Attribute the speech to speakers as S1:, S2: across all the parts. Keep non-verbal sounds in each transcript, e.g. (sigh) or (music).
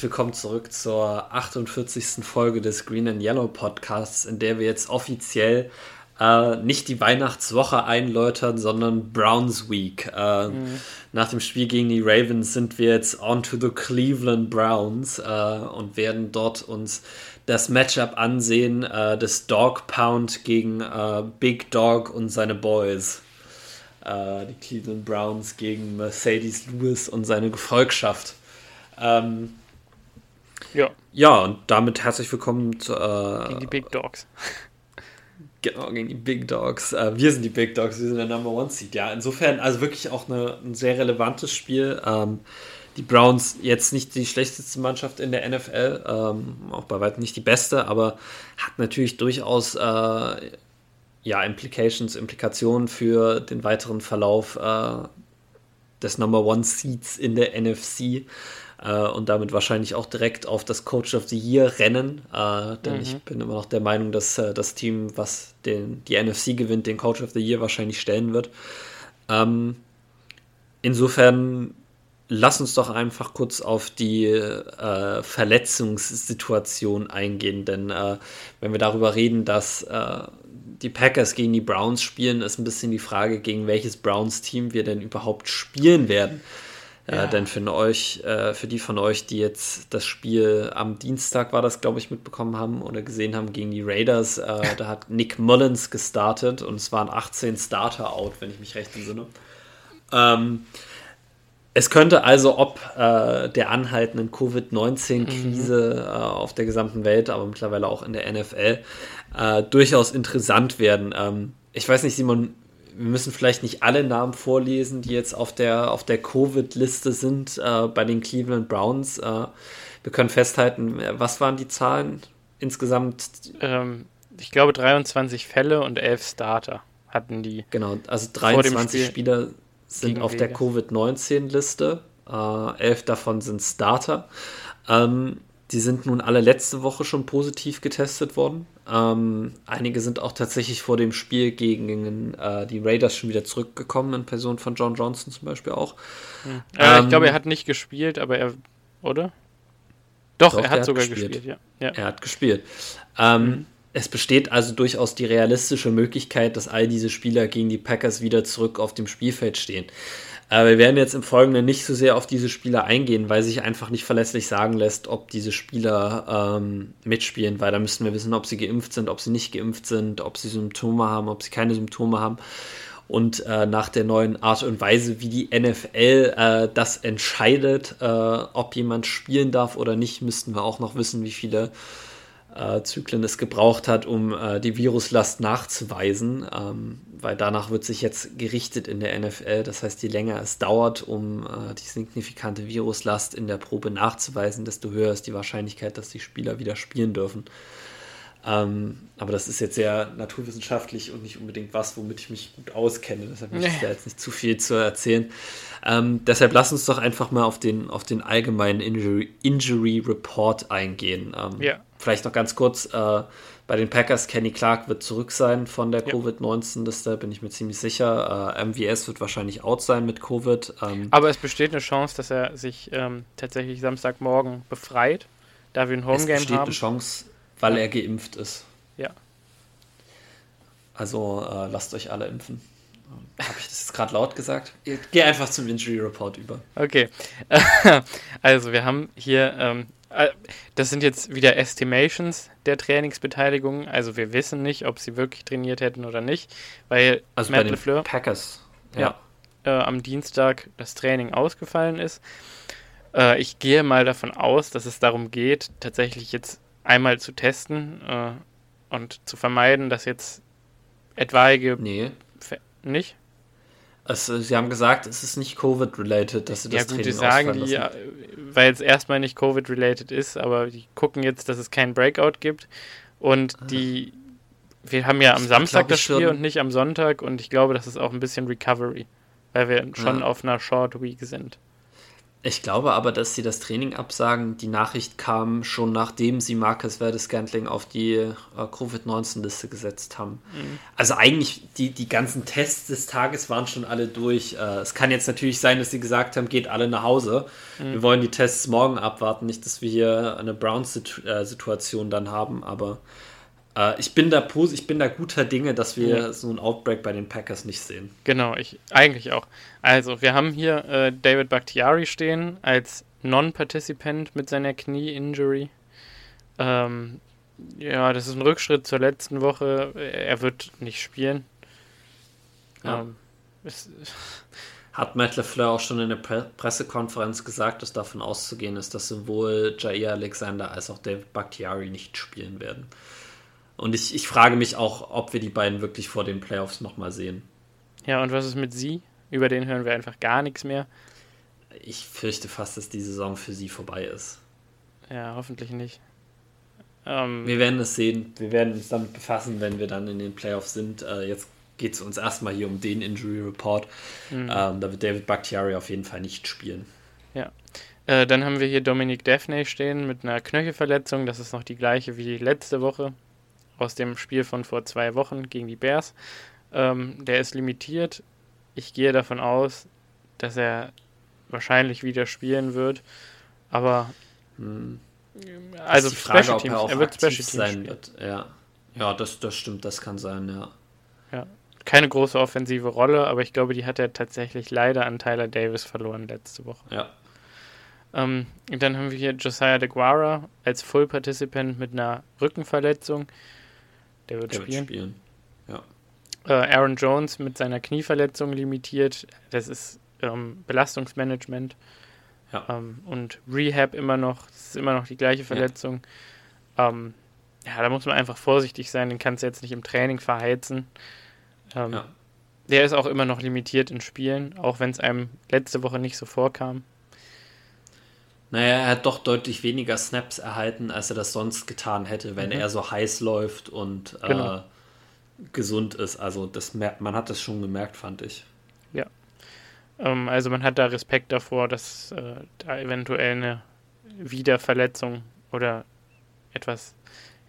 S1: herzlich willkommen zurück zur 48. Folge des Green and Yellow Podcasts, in der wir jetzt offiziell äh, nicht die Weihnachtswoche einläutern, sondern Browns Week. Äh, mhm. Nach dem Spiel gegen die Ravens sind wir jetzt on to the Cleveland Browns äh, und werden dort uns das Matchup ansehen äh, des Dog Pound gegen äh, Big Dog und seine Boys. Äh, die Cleveland Browns gegen Mercedes Lewis und seine Gefolgschaft. Ähm, ja. Ja, und damit herzlich willkommen zu. Äh,
S2: gegen die Big Dogs. (laughs)
S1: Genau, gegen die Big Dogs. Äh, wir sind die Big Dogs, wir sind der Number One Seed. Ja, insofern, also wirklich auch eine, ein sehr relevantes Spiel. Ähm, die Browns jetzt nicht die schlechteste Mannschaft in der NFL, ähm, auch bei weitem nicht die beste, aber hat natürlich durchaus äh, ja, Implications, Implikationen für den weiteren Verlauf äh, des Number One Seeds in der NFC äh, und damit wahrscheinlich auch direkt auf das Coach of the Year rennen. Äh, denn mhm. ich bin immer noch der Meinung, dass äh, das Team, was den, die NFC gewinnt, den Coach of the Year wahrscheinlich stellen wird. Ähm, insofern lass uns doch einfach kurz auf die äh, Verletzungssituation eingehen, denn äh, wenn wir darüber reden, dass äh, die Packers gegen die Browns spielen, ist ein bisschen die Frage, gegen welches Browns-Team wir denn überhaupt spielen werden. Äh, ja. Äh, denn für euch, äh, für die von euch, die jetzt das Spiel am Dienstag war das, glaube ich, mitbekommen haben oder gesehen haben gegen die Raiders, äh, (laughs) da hat Nick Mullins gestartet und es waren 18 Starter out, wenn ich mich recht entsinne. Ähm, es könnte also ob äh, der anhaltenden Covid-19-Krise mhm. äh, auf der gesamten Welt, aber mittlerweile auch in der NFL, durchaus interessant werden. Ähm, ich weiß nicht, Simon, wir müssen vielleicht nicht alle Namen vorlesen, die jetzt auf der, auf der Covid-Liste sind äh, bei den Cleveland Browns. Äh, wir können festhalten, was waren die Zahlen insgesamt?
S2: Ähm, ich glaube 23 Fälle und 11 Starter hatten die.
S1: Genau, also 23 Spieler sind auf der Covid-19-Liste. Äh, elf davon sind Starter. Ähm, die sind nun alle letzte Woche schon positiv getestet worden. Ähm, einige sind auch tatsächlich vor dem Spiel gegen äh, die Raiders schon wieder zurückgekommen, in Person von John Johnson zum Beispiel auch.
S2: Hm. Äh, ähm, ich glaube, er hat nicht gespielt, aber er, oder? Doch, doch er hat sogar gespielt. gespielt ja. ja.
S1: Er hat gespielt. Ähm, mhm. Es besteht also durchaus die realistische Möglichkeit, dass all diese Spieler gegen die Packers wieder zurück auf dem Spielfeld stehen. Aber wir werden jetzt im Folgenden nicht so sehr auf diese Spieler eingehen, weil sich einfach nicht verlässlich sagen lässt, ob diese Spieler ähm, mitspielen, weil da müssten wir wissen, ob sie geimpft sind, ob sie nicht geimpft sind, ob sie Symptome haben, ob sie keine Symptome haben. Und äh, nach der neuen Art und Weise, wie die NFL äh, das entscheidet, äh, ob jemand spielen darf oder nicht, müssten wir auch noch wissen, wie viele äh, Zyklen es gebraucht hat, um äh, die Viruslast nachzuweisen, ähm, weil danach wird sich jetzt gerichtet in der NFL. Das heißt, je länger es dauert, um äh, die signifikante Viruslast in der Probe nachzuweisen, desto höher ist die Wahrscheinlichkeit, dass die Spieler wieder spielen dürfen. Ähm, aber das ist jetzt sehr naturwissenschaftlich und nicht unbedingt was, womit ich mich gut auskenne. Deshalb möchte ich da (laughs) jetzt nicht zu viel zu erzählen. Ähm, deshalb lass uns doch einfach mal auf den, auf den allgemeinen Injury, Injury Report eingehen. Ähm, ja. Vielleicht noch ganz kurz, äh, bei den Packers, Kenny Clark wird zurück sein von der ja. Covid-19-Liste, bin ich mir ziemlich sicher. Äh, MVS wird wahrscheinlich out sein mit Covid.
S2: Ähm, Aber es besteht eine Chance, dass er sich ähm, tatsächlich Samstagmorgen befreit, da wir ein Homegame haben. Es besteht eine
S1: Chance, weil er geimpft ist.
S2: Ja.
S1: Also äh, lasst euch alle impfen. Habe ich das jetzt gerade laut gesagt? Geh einfach zum Injury Report über.
S2: Okay. (laughs) also wir haben hier, ähm, äh, das sind jetzt wieder Estimations der Trainingsbeteiligung. Also wir wissen nicht, ob sie wirklich trainiert hätten oder nicht, weil
S1: also Matt LeFleur, Packers
S2: ja, ja äh, am Dienstag das Training ausgefallen ist. Äh, ich gehe mal davon aus, dass es darum geht, tatsächlich jetzt einmal zu testen äh, und zu vermeiden, dass jetzt etwaige.
S1: Nee.
S2: Nicht?
S1: Also, sie haben gesagt, es ist nicht Covid-related, dass sie das ja, gut, Training
S2: die sagen die, weil es erstmal nicht Covid-related ist, aber die gucken jetzt, dass es keinen Breakout gibt und ah. die wir haben ja am Samstag das Spiel und nicht am Sonntag und ich glaube, das ist auch ein bisschen Recovery, weil wir schon ja. auf einer Short Week sind.
S1: Ich glaube aber, dass sie das Training absagen. Die Nachricht kam schon nachdem sie Marcus Verde-Scantling auf die äh, Covid-19-Liste gesetzt haben. Mhm. Also eigentlich, die, die ganzen Tests des Tages waren schon alle durch. Äh, es kann jetzt natürlich sein, dass sie gesagt haben, geht alle nach Hause. Mhm. Wir wollen die Tests morgen abwarten. Nicht, dass wir hier eine Browns-Situation äh, dann haben, aber ich, bin da ich bin da guter Dinge, dass wir ja. so ein Outbreak bei den Packers nicht sehen.
S2: Genau, ich eigentlich auch. Also, wir haben hier äh, David Bakhtiari stehen als Non-Participant mit seiner Knie-Injury. Ähm, ja, das ist ein Rückschritt zur letzten Woche. Er wird nicht spielen.
S1: Ja. Ähm, (laughs) Hat Matt LeFleur auch schon in der Pre Pressekonferenz gesagt, dass davon auszugehen ist, dass sowohl Jair Alexander als auch David Bakhtiari nicht spielen werden. Und ich, ich frage mich auch, ob wir die beiden wirklich vor den Playoffs nochmal sehen.
S2: Ja, und was ist mit sie? Über den hören wir einfach gar nichts mehr.
S1: Ich fürchte fast, dass die Saison für sie vorbei ist.
S2: Ja, hoffentlich nicht.
S1: Ähm, wir werden es sehen. Wir werden uns damit befassen, wenn wir dann in den Playoffs sind. Äh, jetzt geht es uns erstmal hier um den Injury Report. Mhm. Ähm, da wird David Bakhtiari auf jeden Fall nicht spielen.
S2: Ja. Äh, dann haben wir hier Dominic Daphne stehen mit einer Knöchelverletzung. Das ist noch die gleiche wie letzte Woche aus dem Spiel von vor zwei Wochen gegen die Bears. Ähm, der ist limitiert. Ich gehe davon aus, dass er wahrscheinlich wieder spielen wird. Aber hm. also Frage, Special Teams, er,
S1: er wird Special Teams sein wird. Ja, ja das, das stimmt, das kann sein, ja.
S2: Ja, keine große offensive Rolle, aber ich glaube, die hat er tatsächlich leider an Tyler Davis verloren letzte Woche.
S1: Ja.
S2: Ähm, dann haben wir hier Josiah DeGuara als Full Participant mit einer Rückenverletzung. Der wird der spielen. Wird spielen.
S1: Ja.
S2: Äh, Aaron Jones mit seiner Knieverletzung limitiert. Das ist ähm, Belastungsmanagement. Ja. Ähm, und Rehab immer noch. Das ist immer noch die gleiche Verletzung. Ja. Ähm, ja, da muss man einfach vorsichtig sein. Den kannst du jetzt nicht im Training verheizen. Ähm, ja. Der ist auch immer noch limitiert in Spielen, auch wenn es einem letzte Woche nicht so vorkam.
S1: Naja, er hat doch deutlich weniger Snaps erhalten, als er das sonst getan hätte, wenn mhm. er so heiß läuft und äh, genau. äh, gesund ist. Also das man hat das schon gemerkt, fand ich.
S2: Ja. Ähm, also man hat da Respekt davor, dass äh, da eventuell eine Wiederverletzung oder etwas.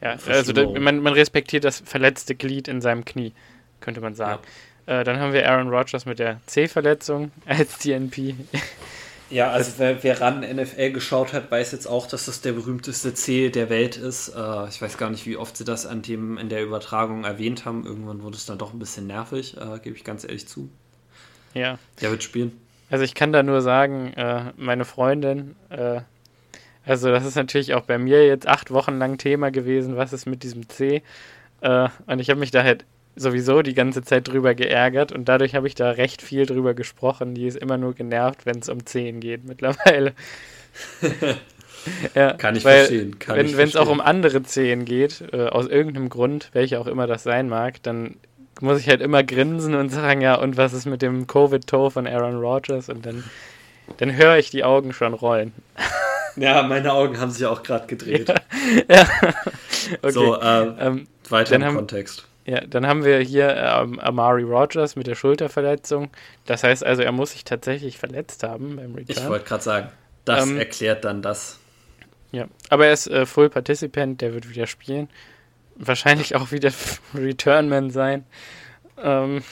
S2: Ja, also da, man, man, respektiert das verletzte Glied in seinem Knie, könnte man sagen. Ja. Äh, dann haben wir Aaron Rodgers mit der C-Verletzung als DNP. (laughs)
S1: Ja, also wer, wer ran NFL geschaut hat, weiß jetzt auch, dass das der berühmteste C der Welt ist. Äh, ich weiß gar nicht, wie oft sie das an dem in der Übertragung erwähnt haben. Irgendwann wurde es dann doch ein bisschen nervig, äh, gebe ich ganz ehrlich zu.
S2: Ja.
S1: Der wird spielen.
S2: Also ich kann da nur sagen, äh, meine Freundin, äh, also das ist natürlich auch bei mir jetzt acht Wochen lang Thema gewesen, was ist mit diesem C. Äh, und ich habe mich da halt sowieso die ganze Zeit drüber geärgert und dadurch habe ich da recht viel drüber gesprochen. Die ist immer nur genervt, wenn es um 10 geht mittlerweile. (laughs)
S1: ja, Kann ich weil, verstehen.
S2: Kann wenn es auch um andere 10 geht, äh, aus irgendeinem Grund, welcher auch immer das sein mag, dann muss ich halt immer grinsen und sagen, ja, und was ist mit dem Covid-Toe von Aaron Rodgers? Und dann, dann höre ich die Augen schon rollen. (laughs)
S1: Ja, meine Augen haben sich auch gerade gedreht. (laughs) Ja.
S2: ja.
S1: Okay. So, äh, ähm, weiter im haben, Kontext.
S2: Ja, dann haben wir hier ähm, Amari Rogers mit der Schulterverletzung. Das heißt also, er muss sich tatsächlich verletzt haben beim
S1: Return. Ich wollte gerade sagen, das ähm, erklärt dann das.
S2: Ja, aber er ist äh, Full Participant, der wird wieder spielen. Wahrscheinlich auch wieder (laughs) Returnman sein. Ähm,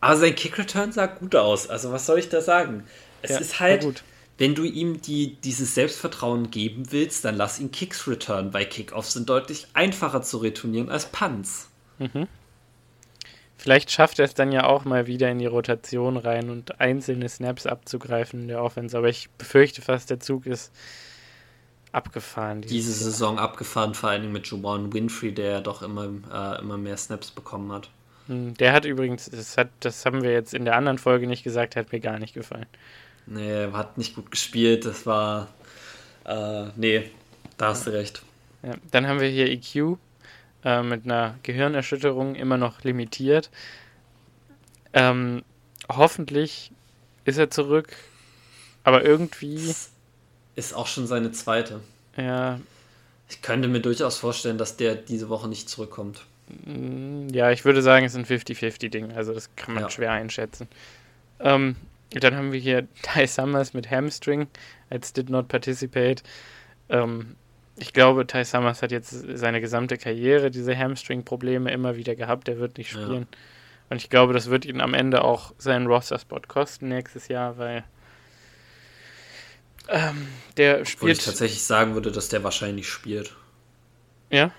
S1: aber sein Kick-Return sah gut aus. Also, was soll ich da sagen? Es ja, ist halt, wenn du ihm die, dieses Selbstvertrauen geben willst, dann lass ihn Kicks return, weil Kickoffs sind deutlich einfacher zu retournieren als Punts. Mhm.
S2: Vielleicht schafft er es dann ja auch mal wieder in die Rotation rein und einzelne Snaps abzugreifen in der Offense. Aber ich befürchte fast, der Zug ist abgefahren.
S1: Diese, diese Saison abgefahren, vor allem mit Juwan Winfrey, der ja doch immer, äh, immer mehr Snaps bekommen hat.
S2: Hm, der hat übrigens, das, hat, das haben wir jetzt in der anderen Folge nicht gesagt, hat mir gar nicht gefallen.
S1: Nee, hat nicht gut gespielt. Das war. Äh, nee, da hast du recht.
S2: Ja, dann haben wir hier EQ, äh, mit einer Gehirnerschütterung immer noch limitiert. Ähm, hoffentlich ist er zurück, aber irgendwie.
S1: Ist auch schon seine zweite.
S2: Ja.
S1: Ich könnte mir durchaus vorstellen, dass der diese Woche nicht zurückkommt.
S2: Mm, ja, ich würde sagen, es ist ein 50-50-Ding. Also, das kann man ja. schwer einschätzen. Ähm, dann haben wir hier (laughs) Ty Summers mit Hamstring als Did Not Participate. Ähm, ich glaube, Ty Summers hat jetzt seine gesamte Karriere diese Hamstring-Probleme immer wieder gehabt. Er wird nicht spielen. Ja. Und ich glaube, das wird ihn am Ende auch seinen Roster-Spot kosten nächstes Jahr, weil ähm, der spielt. Wo ich
S1: tatsächlich sagen würde, dass der wahrscheinlich spielt.
S2: Ja?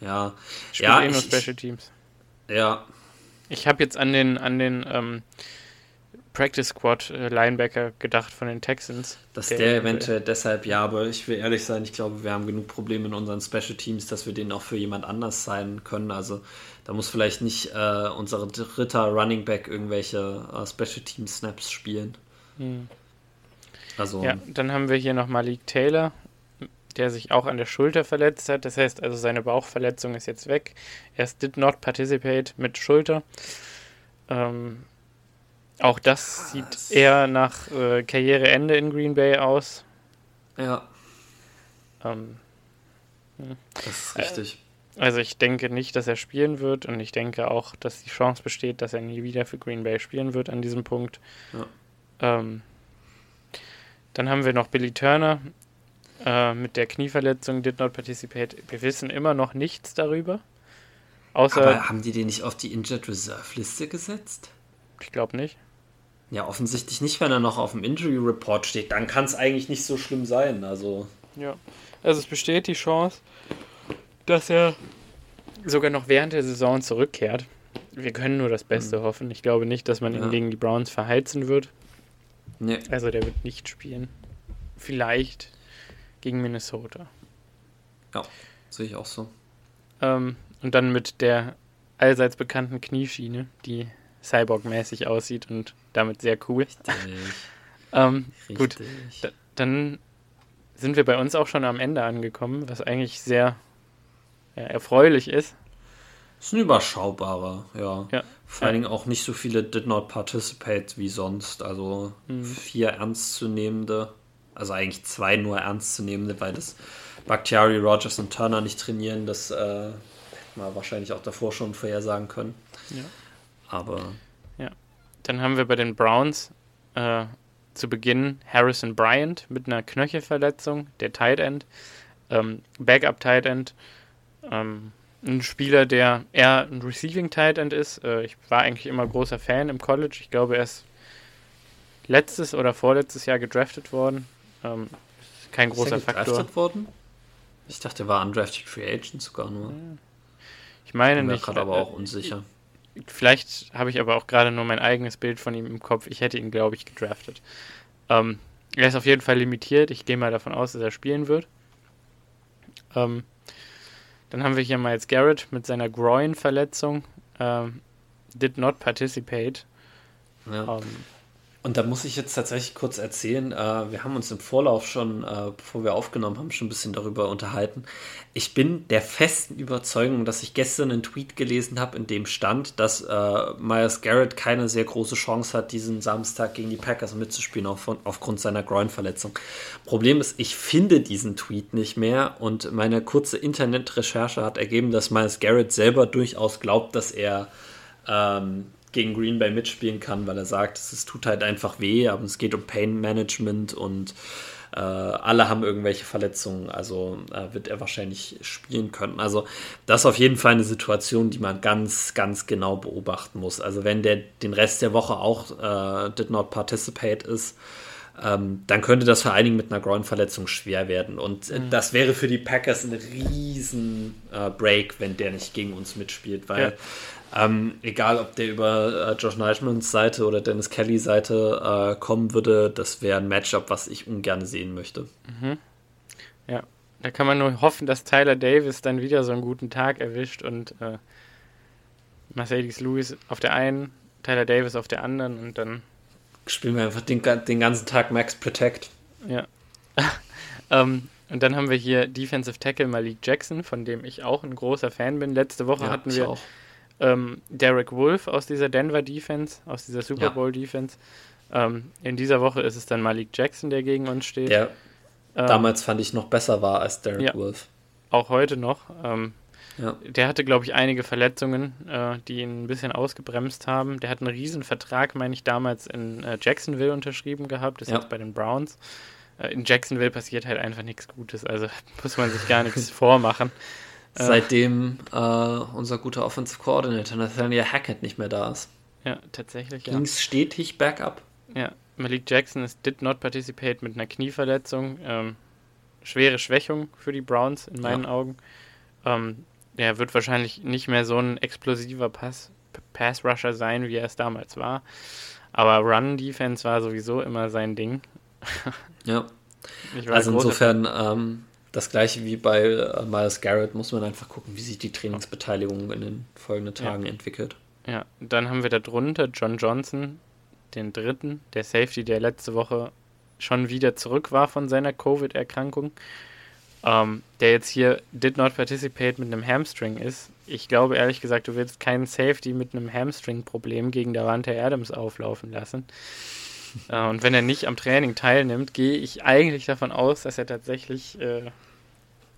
S1: Ja.
S2: Spielt
S1: ja,
S2: eh nur Special Teams.
S1: Ja.
S2: Ich habe jetzt an den, an den ähm, Practice Squad äh, Linebacker gedacht von den Texans.
S1: Dass der, der eventuell deshalb, ja, aber ich will ehrlich sein, ich glaube, wir haben genug Probleme in unseren Special Teams, dass wir den auch für jemand anders sein können. Also da muss vielleicht nicht äh, unser dritter Running Back irgendwelche äh, Special Team Snaps spielen.
S2: Hm. Also. Ja, dann haben wir hier noch Malik Taylor, der sich auch an der Schulter verletzt hat. Das heißt also, seine Bauchverletzung ist jetzt weg. Er did not participate mit Schulter. Ähm, auch das sieht eher nach äh, Karriereende in Green Bay aus.
S1: Ja.
S2: Ähm,
S1: hm. das ist richtig.
S2: Also ich denke nicht, dass er spielen wird und ich denke auch, dass die Chance besteht, dass er nie wieder für Green Bay spielen wird an diesem Punkt.
S1: Ja.
S2: Ähm, dann haben wir noch Billy Turner äh, mit der Knieverletzung, did not participate. Wir wissen immer noch nichts darüber. Außer,
S1: Aber haben die den nicht auf die Injured Reserve Liste gesetzt?
S2: Ich glaube nicht.
S1: Ja, offensichtlich nicht, wenn er noch auf dem Injury Report steht. Dann kann es eigentlich nicht so schlimm sein. Also.
S2: Ja. Also es besteht die Chance, dass er sogar noch während der Saison zurückkehrt. Wir können nur das Beste mhm. hoffen. Ich glaube nicht, dass man ja. ihn gegen die Browns verheizen wird.
S1: Nee.
S2: Also der wird nicht spielen. Vielleicht gegen Minnesota.
S1: Ja, sehe ich auch so.
S2: Ähm, und dann mit der allseits bekannten Knieschiene, die Cyborg-mäßig aussieht und damit sehr cool.
S1: Richtig. (laughs)
S2: ähm, Richtig. Gut, da, dann sind wir bei uns auch schon am Ende angekommen, was eigentlich sehr ja, erfreulich ist.
S1: Ist ein überschaubarer, ja.
S2: ja.
S1: Vor allen Dingen auch nicht so viele did not participate wie sonst. Also mhm. vier ernstzunehmende, also eigentlich zwei nur ernstzunehmende, weil das Bakhtiari, Rogers und Turner nicht trainieren. Das äh, hätte man wahrscheinlich auch davor schon vorhersagen können.
S2: Ja.
S1: Aber.
S2: Dann haben wir bei den Browns äh, zu Beginn Harrison Bryant mit einer Knöchelverletzung, der Tight End, ähm, Backup Tight End. Ähm, ein Spieler, der eher ein Receiving Tight End ist. Äh, ich war eigentlich immer großer Fan im College. Ich glaube, er ist letztes oder vorletztes Jahr gedraftet worden. Ähm, kein großer ist er
S1: Faktor. Gedraftet worden? Ich dachte, er war undrafted Free Agent sogar nur.
S2: Ich meine
S1: ich
S2: bin nicht.
S1: gerade aber auch unsicher.
S2: Vielleicht habe ich aber auch gerade nur mein eigenes Bild von ihm im Kopf. Ich hätte ihn, glaube ich, gedraftet. Ähm, er ist auf jeden Fall limitiert. Ich gehe mal davon aus, dass er spielen wird. Ähm, dann haben wir hier Miles Garrett mit seiner Groin-Verletzung. Ähm, did not participate.
S1: Ja. Und da muss ich jetzt tatsächlich kurz erzählen, äh, wir haben uns im Vorlauf schon, äh, bevor wir aufgenommen haben, schon ein bisschen darüber unterhalten. Ich bin der festen Überzeugung, dass ich gestern einen Tweet gelesen habe, in dem stand, dass äh, Myers Garrett keine sehr große Chance hat, diesen Samstag gegen die Packers mitzuspielen, auf, aufgrund seiner Groin-Verletzung. Problem ist, ich finde diesen Tweet nicht mehr und meine kurze Internetrecherche hat ergeben, dass Myers Garrett selber durchaus glaubt, dass er ähm, gegen Green Bay mitspielen kann, weil er sagt, es tut halt einfach weh, aber es geht um Pain Management und äh, alle haben irgendwelche Verletzungen, also äh, wird er wahrscheinlich spielen können. Also das ist auf jeden Fall eine Situation, die man ganz, ganz genau beobachten muss. Also wenn der den Rest der Woche auch äh, did not participate ist, ähm, dann könnte das vor allen Dingen mit einer Groin-Verletzung schwer werden. Und äh, mhm. das wäre für die Packers ein riesen äh, Break, wenn der nicht gegen uns mitspielt, weil ja. Ähm, egal, ob der über äh, Josh Neichmans Seite oder Dennis Kelly Seite äh, kommen würde, das wäre ein Matchup, was ich ungern sehen möchte.
S2: Mhm. Ja, da kann man nur hoffen, dass Tyler Davis dann wieder so einen guten Tag erwischt und äh, Mercedes Lewis auf der einen, Tyler Davis auf der anderen und dann
S1: spielen wir einfach den, den ganzen Tag Max Protect.
S2: Ja. (laughs) ähm, und dann haben wir hier Defensive Tackle Malik Jackson, von dem ich auch ein großer Fan bin. Letzte Woche ja, hatten wir auch ähm, Derek Wolf aus dieser Denver Defense, aus dieser Super Bowl Defense. Ähm, in dieser Woche ist es dann Malik Jackson, der gegen uns steht.
S1: Der ähm, damals fand ich noch besser war als Derek ja, Wolf.
S2: Auch heute noch. Ähm,
S1: Ja.
S2: Der hatte, glaube ich, einige Verletzungen, äh, die ihn ein bisschen ausgebremst haben. Der hat einen riesen Vertrag, meine ich, damals in äh, Jacksonville unterschrieben gehabt, ist
S1: Ja.
S2: jetzt bei den Browns. Äh, in Jacksonville passiert halt einfach nichts Gutes, also (laughs) muss man sich gar nichts vormachen. Äh,
S1: Seitdem äh, unser guter Offensive Coordinator Nathaniel Hackett nicht mehr da ist.
S2: Ja, tatsächlich, ja.
S1: Ging es stetig bergab.
S2: Ja, Malik Jackson ist did not participate mit einer Knieverletzung. Ähm, schwere Schwächung für die Browns in meinen Augen. Ähm, der wird wahrscheinlich nicht mehr so ein explosiver Pass, Pass-Rusher sein, wie er es damals war. Aber Run-Defense war sowieso immer sein Ding. (laughs)
S1: Ja. Also insofern ähm, das gleiche wie bei äh, Miles Garrett muss man einfach gucken, wie sich die Trainingsbeteiligung in den folgenden
S2: Ja.
S1: Tagen entwickelt.
S2: Ja, dann haben wir da drunter John Johnson, den dritten, der Safety, der letzte Woche schon wieder zurück war von seiner Covid-Erkrankung. Ähm, der jetzt hier did not participate mit einem Hamstring ist. Ich glaube ehrlich gesagt, du willst keinen Safety mit einem Hamstring-Problem gegen Davante Adams auflaufen lassen. Äh, und wenn er nicht am Training teilnimmt, gehe ich eigentlich davon aus, dass er tatsächlich äh,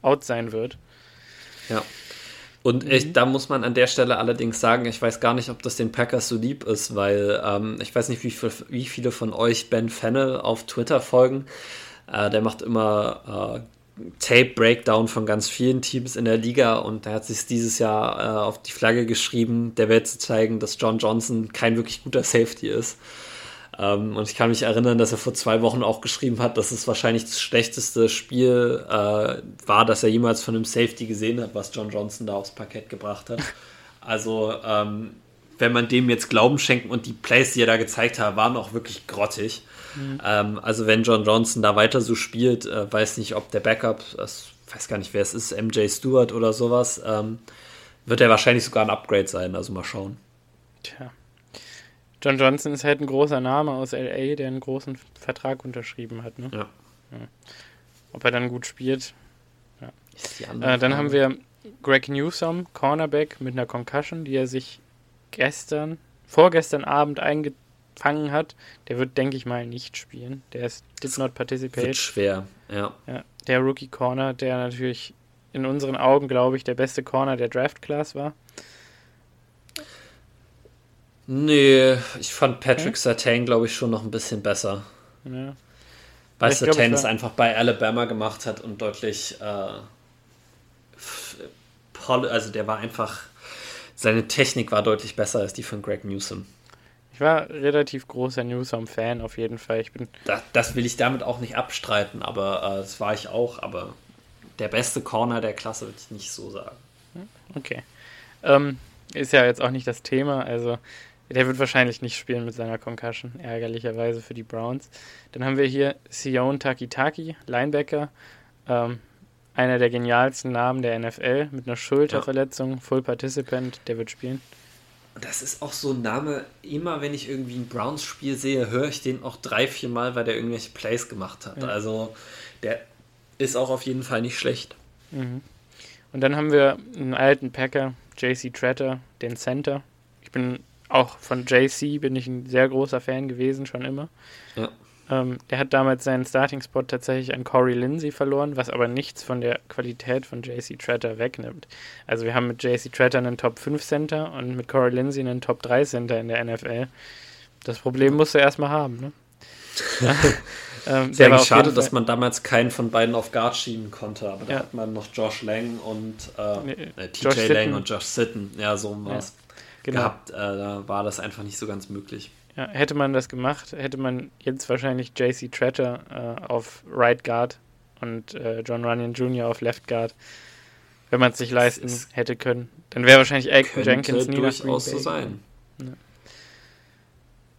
S2: out sein wird.
S1: Ja. Und ich, da muss man an der Stelle allerdings sagen, ich weiß gar nicht, ob das den Packers so lieb ist, weil ähm, ich weiß nicht, wie, viel, wie viele von euch Ben Fennel auf Twitter folgen. Äh, der macht immer äh, Tape-Breakdown von ganz vielen Teams in der Liga und der hat sich dieses Jahr äh, auf die Flagge geschrieben, der Welt zu zeigen, dass John Johnson kein wirklich guter Safety ist. Ähm, und ich kann mich erinnern, dass er vor zwei Wochen auch geschrieben hat, dass es wahrscheinlich das schlechteste Spiel äh, war, das er jemals von einem Safety gesehen hat, was John Johnson da aufs Parkett gebracht hat. (laughs) Also, ähm, wenn man dem jetzt Glauben schenken und die Plays, die er da gezeigt hat, waren auch wirklich grottig. Ähm, also, wenn John Johnson da weiter so spielt, äh, weiß nicht, ob der Backup, das weiß gar nicht, wer es ist, MJ Stewart oder sowas, ähm, wird er wahrscheinlich sogar ein Upgrade sein. Also, mal schauen.
S2: Tja. John Johnson ist halt ein großer Name aus LA, der einen großen Vertrag unterschrieben hat. Ne?
S1: Ja.
S2: Ob er dann gut spielt.
S1: Ist die andere
S2: Äh, dann haben wir Greg Newsom, Cornerback mit einer Concussion, die er sich gestern, vorgestern Abend eingefangen hat. Der wird, denke ich mal, nicht spielen. Der ist did not participate.
S1: Wird schwer, ja.
S2: Ja, der Rookie Corner, der natürlich in unseren Augen, glaube ich, der beste Corner der Draft Class war.
S1: Nee, ich fand Patrick
S2: Hm?
S1: Sertain, glaube ich, schon noch ein bisschen besser.
S2: Ja.
S1: Weil
S2: Ich
S1: Sertain es einfach bei Alabama gemacht hat und deutlich äh, also der war einfach seine Technik war deutlich besser als die von Greg Newsom.
S2: Ich war relativ großer Newsom-Fan auf jeden Fall. Ich bin
S1: Das, das will ich damit auch nicht abstreiten, aber äh, das war ich auch, aber der beste Corner der Klasse würde ich nicht so sagen.
S2: Okay. Ähm, ist ja jetzt auch nicht das Thema, also der wird wahrscheinlich nicht spielen mit seiner Concussion, ärgerlicherweise für die Browns. Dann haben wir hier Sion Takitaki, Linebacker, ähm, einer der genialsten Namen der NFL mit einer Schulterverletzung, Full Participant, der wird spielen.
S1: Das ist auch so ein Name, immer wenn ich irgendwie ein Browns-Spiel sehe, höre ich den auch drei, vier Mal, weil der irgendwelche Plays gemacht hat.
S2: Ja.
S1: Also der ist auch auf jeden Fall nicht schlecht.
S2: Mhm. Und dann haben wir einen alten Packer, JC Tretter, den Center. Ich bin auch von JC bin ich ein sehr großer Fan gewesen, schon immer.
S1: Ja.
S2: Ähm, der hat damals seinen Starting-Spot tatsächlich an Corey Lindsey verloren, was aber nichts von der Qualität von JC Tretter wegnimmt. Also wir haben mit JC Tretter einen Top 5 Center und mit Corey Lindsey einen Top 3 Center in der NFL. Das Problem musst du erstmal haben, ne? (laughs) ähm, war auf
S1: schade, dass man damals keinen von beiden auf Guard schieben konnte, aber da
S2: Ja.
S1: hat man noch Josh Lang und äh,
S2: Nee,
S1: äh, TJ Lang und Josh Sitten, ja, so
S2: Ja,
S1: was
S2: genau.
S1: gehabt. Äh, da war das einfach nicht so ganz möglich.
S2: Ja, hätte man das gemacht, hätte man jetzt wahrscheinlich JC Tretter äh, auf Right Guard und äh, John Runyon Jr. auf Left Guard, wenn man es sich leisten
S1: ist-
S2: hätte können. Dann wäre wahrscheinlich
S1: Könnte
S2: Jenkins nie
S1: durchaus so sein.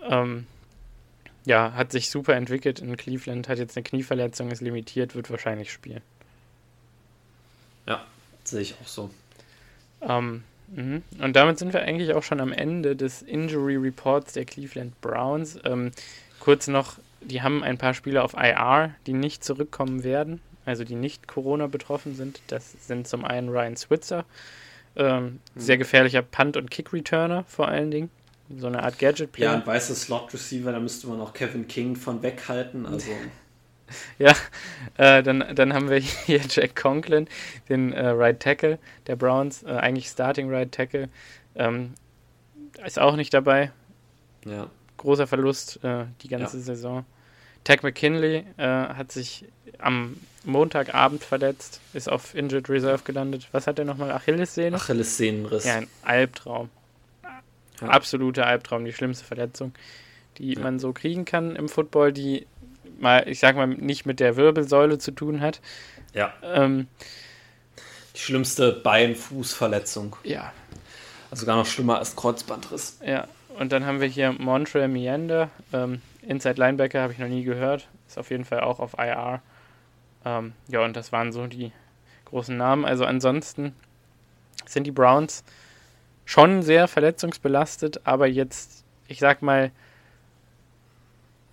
S2: Ähm, ja, hat sich super entwickelt in Cleveland, hat jetzt eine Knieverletzung, ist limitiert, wird wahrscheinlich spielen.
S1: Ja, sehe ich auch so.
S2: Ähm. Und damit sind wir eigentlich auch schon am Ende des Injury Reports der Cleveland Browns. Ähm, kurz noch, die haben ein paar Spieler auf IR, die nicht zurückkommen werden, also die nicht Corona betroffen sind. Das sind zum einen Ryan Switzer, ähm, sehr gefährlicher Punt- und Kick-Returner vor allen Dingen. So eine Art
S1: Ja,
S2: Gadget-Player.
S1: ein weißer Slot-Receiver, da müsste man auch Kevin King von weghalten. Also, (laughs) (laughs)
S2: Ja, äh, dann, dann haben wir (laughs) hier Jack Conklin, den äh, Right Tackle der Browns, äh, eigentlich Starting Right Tackle. Ähm, ist auch nicht dabei.
S1: Ja.
S2: Großer Verlust äh, die ganze ja. Saison. Tag McKinley äh, hat sich am Montagabend verletzt, ist auf Injured Reserve gelandet. Was hat er nochmal? Achillessehne?
S1: Achillessehnenriss.
S2: Ja, ein Albtraum. Ja. Absoluter Albtraum, die schlimmste Verletzung, die ja. man so kriegen kann im Football, die mal, ich sag mal, nicht mit der Wirbelsäule zu tun hat.
S1: Ja. Ähm, die schlimmste Bein-Fuß-Verletzung.
S2: Ja.
S1: Also sogar noch schlimmer als Kreuzbandriss.
S2: Ja. Und dann haben wir hier Montreal Meander. Ähm, Inside Linebacker habe ich noch nie gehört. Ist auf jeden Fall auch auf IR. Ähm, ja, und das waren so die großen Namen. Also ansonsten sind die Browns schon sehr verletzungsbelastet, aber jetzt, ich sag mal,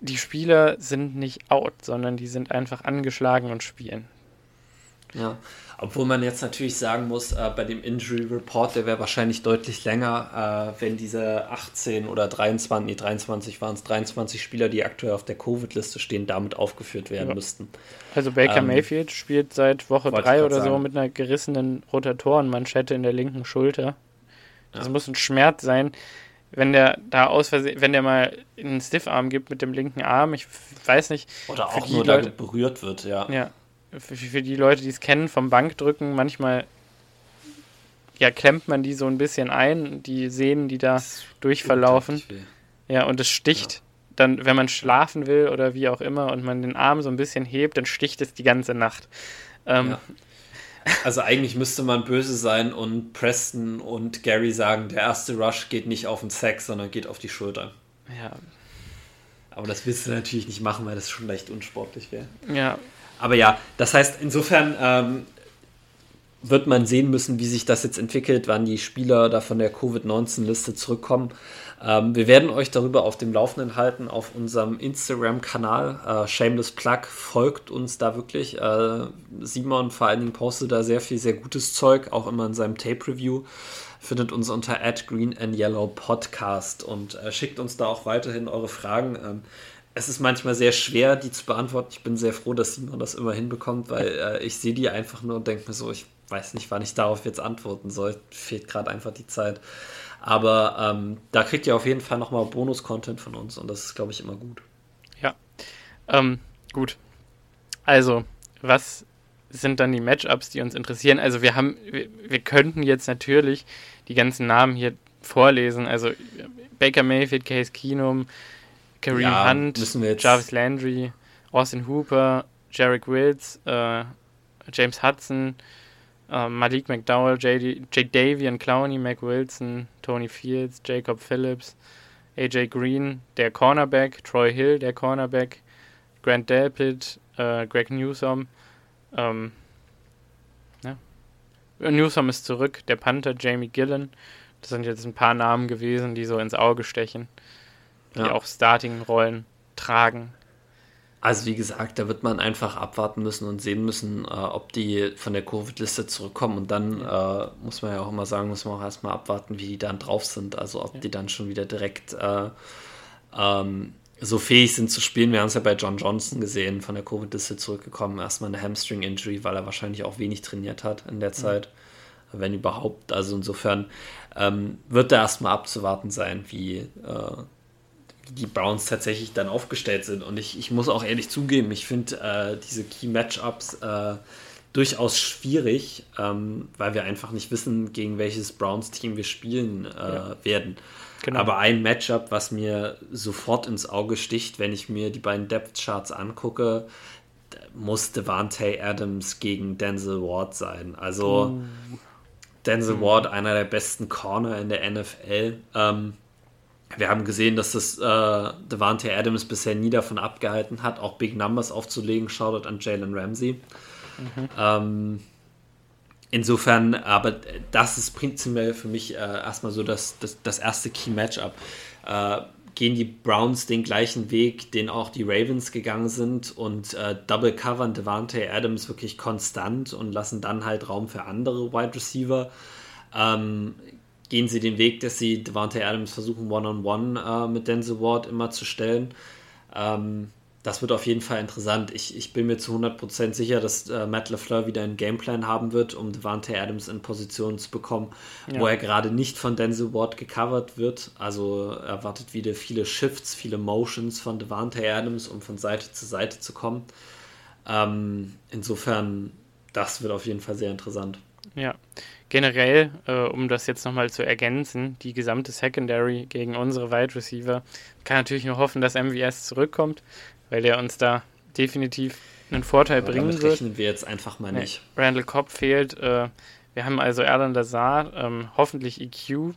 S2: die Spieler sind nicht out, sondern die sind einfach angeschlagen und spielen.
S1: Ja, obwohl man jetzt natürlich sagen muss, äh, bei dem Injury Report, der wäre wahrscheinlich deutlich länger, äh, wenn diese 18 oder 23, nee, 23 waren es, 23 Spieler, die aktuell auf der Covid-Liste stehen, damit aufgeführt werden ja. müssten.
S2: Also Baker ähm, Mayfield spielt seit Woche 3 oder so mit einer gerissenen Rotatorenmanschette in der linken Schulter. Das ja. muss ein Schmerz sein, wenn der da aus Versehen, wenn der mal einen Stiffarm gibt mit dem linken Arm, ich weiß nicht.
S1: Oder auch nur Leute, berührt wird, ja.
S2: Ja, für, für die Leute, die es kennen, vom Bankdrücken, manchmal ja, klemmt man die so ein bisschen ein, die Sehnen, die da durchverlaufen. Ja, und es sticht. Ja. Dann, wenn man schlafen will oder wie auch immer und man den Arm so ein bisschen hebt, dann sticht es die ganze Nacht. Ähm, ja.
S1: Also eigentlich müsste man böse sein und Preston und Gary sagen, der erste Rush geht nicht auf den Sack, sondern geht auf die Schulter.
S2: Ja.
S1: Aber das willst du natürlich nicht machen, weil das schon leicht unsportlich wäre.
S2: Ja,
S1: aber ja, das heißt, insofern ähm, wird man sehen müssen, wie sich das jetzt entwickelt, wann die Spieler da von der Covid-19-Liste zurückkommen. Ähm, wir werden euch darüber auf dem Laufenden halten auf unserem Instagram-Kanal. Äh, Shameless Plug folgt uns da wirklich. Äh, Simon vor allen Dingen postet da sehr viel, sehr gutes Zeug, auch immer in seinem Tape-Review. Findet uns unter Green and Yellow Podcast und äh, schickt uns da auch weiterhin eure Fragen. Ähm, es ist manchmal sehr schwer, die zu beantworten. Ich bin sehr froh, dass Simon das immer hinbekommt, weil äh, ich sehe die einfach nur und denke mir so, ich weiß nicht, wann ich darauf jetzt antworten soll. Fehlt gerade einfach die Zeit. Aber ähm, da kriegt ihr auf jeden Fall nochmal Bonus-Content von uns und das ist, glaube ich, immer gut.
S2: Ja, ähm, gut. Also, was sind dann die Matchups, die uns interessieren? Also, wir haben, wir, wir könnten jetzt natürlich die ganzen Namen hier vorlesen. Also, Baker Mayfield, Case Keenum, Kareem ja, Hunt, Jarvis Landry, Austin Hooper, Jarek Wills, äh, James Hudson, äh, Malik McDowell, Jadavian Clowney, Mac Wilson, Tony Fields, Jacob Phillips, AJ Green, der Cornerback, Troy Hill, der Cornerback, Grant Delpit, äh, Greg Newsom, ähm, ja. Newsom ist zurück, der Panther Jamie Gillen. Das sind jetzt ein paar Namen gewesen, die so ins Auge stechen die ja. auch Starting-Rollen tragen.
S1: Also wie gesagt, da wird man einfach abwarten müssen und sehen müssen, äh, ob die von der Covid-Liste zurückkommen. Und dann äh, muss man ja auch immer sagen, muss man auch erstmal abwarten, wie die dann drauf sind. Also ob ja. die dann schon wieder direkt äh, ähm, so fähig sind zu spielen. Wir haben es ja bei John Johnson gesehen, von der Covid-Liste zurückgekommen. Erstmal eine Hamstring-Injury, weil er wahrscheinlich auch wenig trainiert hat in der Zeit. Mhm. Wenn überhaupt. Also insofern ähm, wird da erstmal abzuwarten sein, wie äh, die Browns tatsächlich dann aufgestellt sind. Und ich, ich muss auch ehrlich zugeben, ich finde äh, diese Key-Matchups äh, durchaus schwierig, ähm, weil wir einfach nicht wissen, gegen welches Browns-Team wir spielen äh, ja. werden. Genau. Aber ein Matchup, was mir sofort ins Auge sticht, wenn ich mir die beiden Depth-Charts angucke, muss Devante Adams gegen Denzel Ward sein. Also uh. Denzel uh. Ward, einer der besten Corner in der NFL. Ähm, wir haben gesehen, dass das äh, Devante Adams bisher nie davon abgehalten hat, auch Big Numbers aufzulegen. Shoutout an Jalen Ramsey. Mhm. Ähm, insofern, aber das ist prinzipiell für mich äh, erstmal so das, das, das erste Key-Matchup. Äh, gehen die Browns den gleichen Weg, den auch die Ravens gegangen sind und äh, double covern Devante Adams wirklich konstant und lassen dann halt Raum für andere Wide Receiver. Ähm, gehen sie den Weg, dass sie Devante Adams versuchen, One-on-One -on -one, äh, mit Denzel Ward immer zu stellen. Ähm, das wird auf jeden Fall interessant. Ich, ich bin mir zu 100% sicher, dass äh, Matt LeFleur wieder einen Gameplan haben wird, um Devante Adams in Position zu bekommen, ja. wo er gerade nicht von Denzel Ward gecovert wird. Also erwartet wieder viele Shifts, viele Motions von Devante Adams, um von Seite zu Seite zu kommen. Ähm, insofern, das wird auf jeden Fall sehr interessant.
S2: Ja, generell, äh, um das jetzt nochmal zu ergänzen, die gesamte Secondary gegen unsere Wide Receiver kann natürlich nur hoffen, dass MVS zurückkommt weil der uns da definitiv einen Vorteil Aber bringen damit wird.
S1: rechnen wir jetzt einfach mal nicht.
S2: Nee, Randall Cobb fehlt. Äh, wir haben also Erland Lazar, ähm, hoffentlich EQ.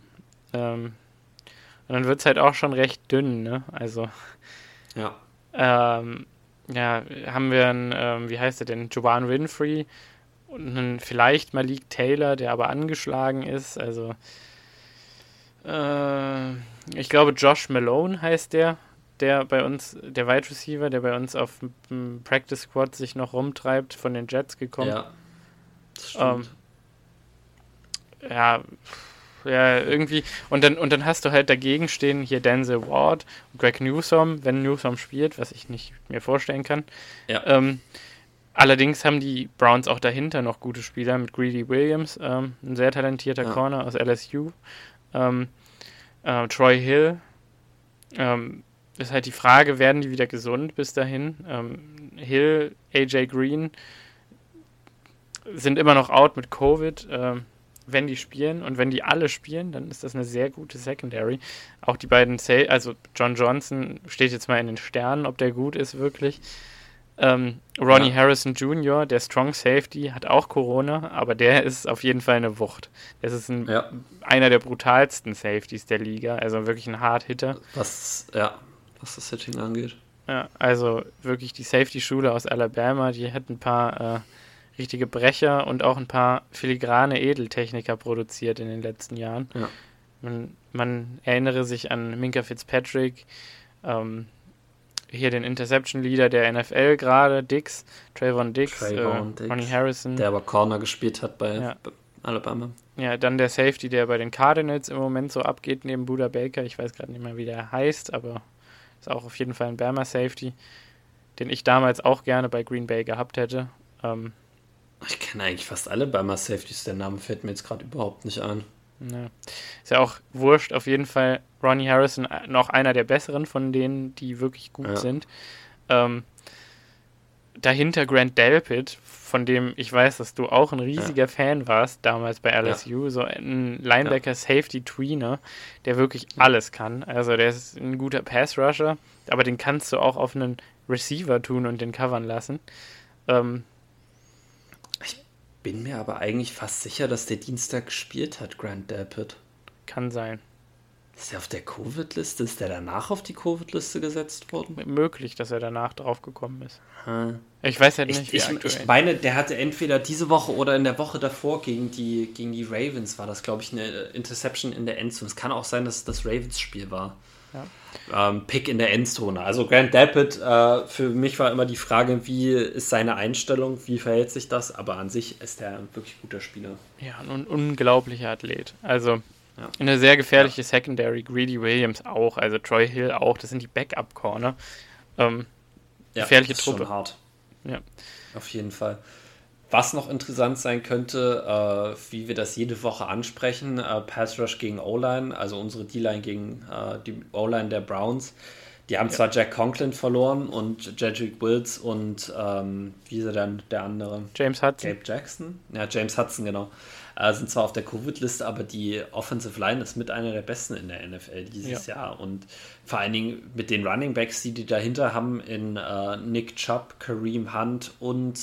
S2: Ähm, und dann wird es halt auch schon recht dünn, ne? Also.
S1: Ja.
S2: Ähm, ja, haben wir einen, ähm, wie heißt der denn? Jovan Winfrey und einen vielleicht Malik Taylor, der aber angeschlagen ist. Also. Äh, ich glaube, Josh Malone heißt der der bei uns, der Wide Receiver, der bei uns auf dem Practice Squad sich noch rumtreibt, von den Jets gekommen. Ja, das stimmt. Ähm, ja, ja, irgendwie. Und dann, und dann hast du halt dagegen stehen hier Denzel Ward, Greg Newsom, wenn Newsom spielt, was ich nicht mir vorstellen kann.
S1: Ja.
S2: Ähm, allerdings haben die Browns auch dahinter noch gute Spieler mit Greedy Williams, ähm, ein sehr talentierter ja. Corner aus LSU. Ähm, äh, Troy Hill, ähm, ist halt die Frage, werden die wieder gesund bis dahin? Ähm, Hill, AJ Green sind immer noch out mit Covid. Ähm, wenn die spielen und wenn die alle spielen, dann ist das eine sehr gute Secondary. Auch die beiden, Sa also John Johnson steht jetzt mal in den Sternen, ob der gut ist wirklich. Ähm, Ronnie ja. Harrison Jr., der Strong Safety, hat auch Corona, aber der ist auf jeden Fall eine Wucht. Das ist ein, ja. einer der brutalsten Safeties der Liga, also wirklich ein Hard-Hitter.
S1: Was, ja, was das Setting angeht.
S2: Ja, also wirklich die Safety-Schule aus Alabama, die hat ein paar äh, richtige Brecher und auch ein paar filigrane Edeltechniker produziert in den letzten Jahren.
S1: Ja.
S2: Man, man, erinnere sich an Minka Fitzpatrick, ähm, hier den Interception-Leader der NFL gerade, Dix, Trayvon Dix, Trayvon äh, Dix, Ronnie Harrison.
S1: Der aber Corner gespielt hat bei ja. Alabama.
S2: Ja, dann der Safety, der bei den Cardinals im Moment so abgeht, neben Buda Baker. Ich weiß gerade nicht mehr, wie der heißt, aber ist auch auf jeden Fall ein Bama Safety, den ich damals auch gerne bei Green Bay gehabt hätte. Ähm,
S1: ich kenne eigentlich fast alle Bama Safeties, der Name fällt mir jetzt gerade überhaupt nicht ein.
S2: Ja. Ist ja auch wurscht, auf jeden Fall Ronnie Harrison äh, noch einer der besseren von denen, die wirklich gut ja. sind. Ähm, dahinter Grant Delpit, von dem ich weiß, dass du auch ein riesiger ja. Fan warst, damals bei LSU, ja. so ein Linebacker-Safety-Tweener, der wirklich alles kann. Also der ist ein guter Pass-Rusher, aber den kannst du auch auf einen Receiver tun und den covern lassen. Ähm,
S1: bin mir aber eigentlich fast sicher, dass der Dienstag gespielt hat, Grant Delpit.
S2: Kann sein.
S1: Ist er auf der Covid-Liste? Ist der danach auf die Covid-Liste gesetzt worden?
S2: Möglich, dass er danach draufgekommen ist. Hm. Ich weiß ja nicht,
S1: ich, ich, ich, meine, der hatte entweder diese Woche oder in der Woche davor gegen die, gegen die Ravens war das, glaube ich, eine Interception in der Endzone. Es kann auch sein, dass es das Ravens-Spiel war. Ja. Ähm, Pick in der Endzone. Also Grant Dappit, äh, für mich war immer die Frage, wie ist seine Einstellung, wie verhält sich das, aber an sich ist er ein wirklich guter Spieler.
S2: Ja, ein unglaublicher Athlet. Also ja. Eine sehr gefährliche ja. Secondary, Greedy Williams auch, also Troy Hill auch, das sind die Backup-Corner. Ähm, gefährliche ja, das Truppe. Ist schon
S1: hart. Ja. Auf jeden Fall. Was noch interessant sein könnte, äh, wie wir das jede Woche ansprechen, äh, Pass Rush gegen O-Line, also unsere D-Line gegen äh, die O-Line der Browns. Die haben ja. zwar Jack Conklin verloren und Jedrick Wills und ähm, wie ist er dann der andere?
S2: James Hudson.
S1: Gabe Jackson? Ja, James Hudson, genau äh, sind zwar auf der Covid-Liste, aber die Offensive Line ist mit einer der besten in der NFL dieses ja. Jahr. Und vor allen Dingen mit den Running Backs, die die dahinter haben, in äh, Nick Chubb, Kareem Hunt und,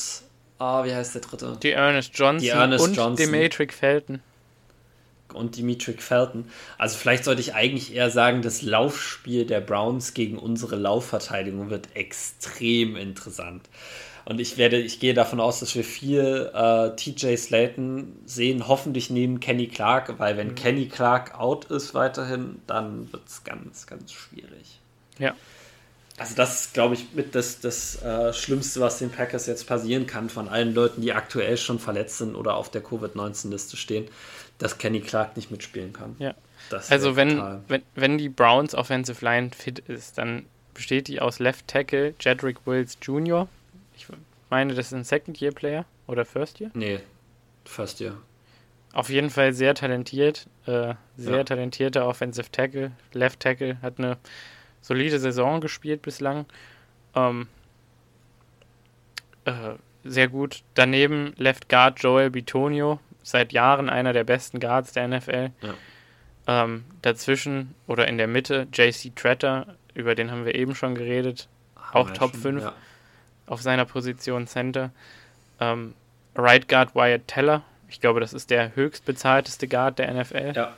S1: oh, wie heißt der dritte?
S2: Die Ernest Johnson
S1: die Ernest
S2: und
S1: Johnson.
S2: Demetric Felton
S1: und Dimitri Felton. Also vielleicht sollte ich eigentlich eher sagen, das Laufspiel der Browns gegen unsere Laufverteidigung wird extrem interessant. Und ich werde, ich gehe davon aus, dass wir viel äh, TJ Slayton sehen, hoffentlich neben Kenny Clark, weil wenn mhm. Kenny Clark out ist weiterhin, dann wird es ganz, ganz schwierig.
S2: Ja.
S1: Also das ist, glaube ich, mit das, das äh, Schlimmste, was den Packers jetzt passieren kann, von allen Leuten, die aktuell schon verletzt sind oder auf der Covid-19-Liste stehen, dass Kenny Clark nicht mitspielen kann.
S2: Ja. also wenn, wenn, wenn die Browns Offensive Line fit ist, dann besteht die aus Left Tackle Jedrick Wills Jr. Ich meine, das ist ein Second-Year-Player oder First Year?
S1: Nee, First Year.
S2: Auf jeden Fall sehr talentiert, äh, sehr
S1: Ja.
S2: talentierter Offensive Tackle, Left Tackle, hat eine solide Saison gespielt bislang. Ähm, äh, sehr gut. Daneben Left Guard Joel Bitonio, seit Jahren einer der besten Guards der NFL.
S1: Ja.
S2: Ähm, dazwischen oder in der Mitte JC Tretter, über den haben wir eben schon geredet,
S1: Haben
S2: Auch Top
S1: schon,
S2: fünf.
S1: Ja.
S2: auf seiner Position Center. Ähm, right Guard Wyatt Teller, ich glaube, das ist der höchstbezahlteste Guard der NFL.
S1: ja.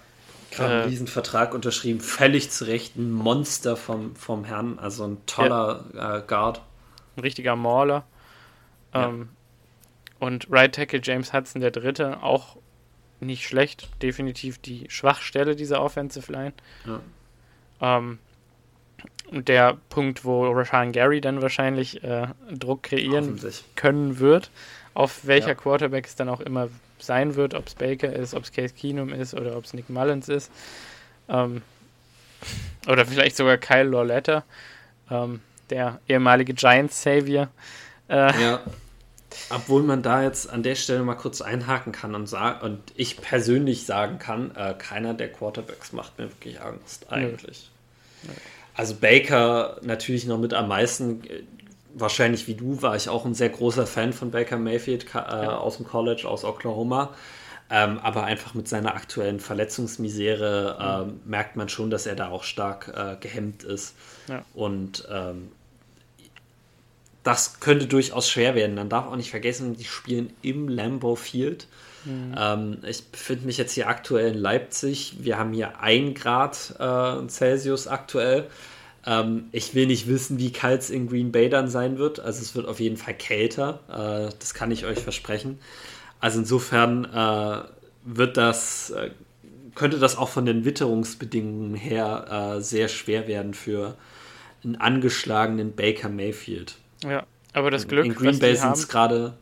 S1: Gerade
S2: Äh,
S1: einen riesen Vertrag unterschrieben, völlig zu Recht ein Monster vom, vom Herrn, also ein toller äh, Guard.
S2: Ein richtiger Mauler.
S1: Ja.
S2: Ähm, und Right Tackle James Hudson der Dritte, auch nicht schlecht. Definitiv die Schwachstelle dieser Offensive Line.
S1: Ja.
S2: Ähm, und der Punkt, wo Rashan Gary dann wahrscheinlich äh, Druck kreieren können wird, auf welcher
S1: Ja.
S2: Quarterback es dann auch immer sein wird, ob es Baker ist, ob es Case Keenum ist oder ob es Nick Mullins ist. Ähm, oder vielleicht sogar Kyle Loretta, ähm, der ehemalige Giants-Savior. Äh,
S1: Ja. Obwohl man da jetzt an der Stelle mal kurz einhaken kann und, und ich persönlich sagen kann, äh, keiner der Quarterbacks macht mir wirklich Angst, eigentlich. Also Baker natürlich noch mit am meisten. Wahrscheinlich wie du war ich auch ein sehr großer Fan von Baker Mayfield äh, aus dem College, aus Oklahoma. Ähm, aber einfach mit seiner aktuellen Verletzungsmisere ähm, merkt man schon, dass er da auch stark äh, gehemmt ist.
S2: Ja.
S1: Und ähm, das könnte durchaus schwer werden. Man darf auch nicht vergessen, die spielen im Lambeau Field. Ähm, ich befinde mich jetzt hier aktuell in Leipzig. Wir haben hier 1 Grad äh, Celsius aktuell. Ähm, ich will nicht wissen, wie kalt es in Green Bay dann sein wird. Also es wird auf jeden Fall kälter. Äh, das kann ich euch versprechen. Also insofern äh, wird das, äh, könnte das auch von den Witterungsbedingungen her äh, sehr schwer werden für einen angeschlagenen Baker Mayfield.
S2: ja, aber das Glück,
S1: in Green
S2: was
S1: Bay sind es gerade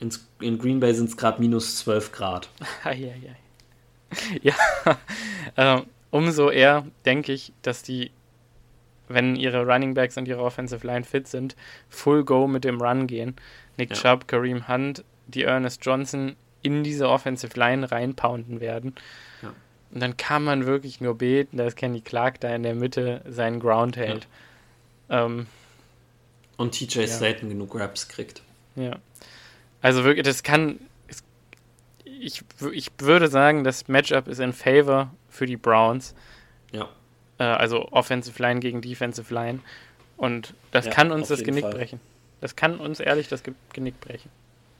S1: in, in Green Bay sind es gerade minus 12 Grad. (laughs)
S2: Eieiei. Ja, (laughs) ähm, umso eher denke ich, dass die, wenn ihre Running Backs und ihre Offensive Line fit sind, Full Go mit dem Run gehen. Nick
S1: Ja.
S2: Chubb, Kareem Hunt, die Ernest Johnson in diese Offensive Line reinpounden werden.
S1: Ja.
S2: Und dann kann man wirklich nur beten, dass Kenny Clark da in der Mitte seinen Ground hält. Ähm,
S1: Und TJ
S2: Ja.
S1: Slayton genug Raps kriegt.
S2: Ja. Also wirklich, das kann. Ich, ich würde sagen, das Matchup ist in favor für die Browns. Äh, also Offensive Line gegen Defensive Line. Und das
S1: Ja,
S2: kann uns das Genick
S1: Fall.
S2: brechen. Das kann uns ehrlich das Ge Genick brechen.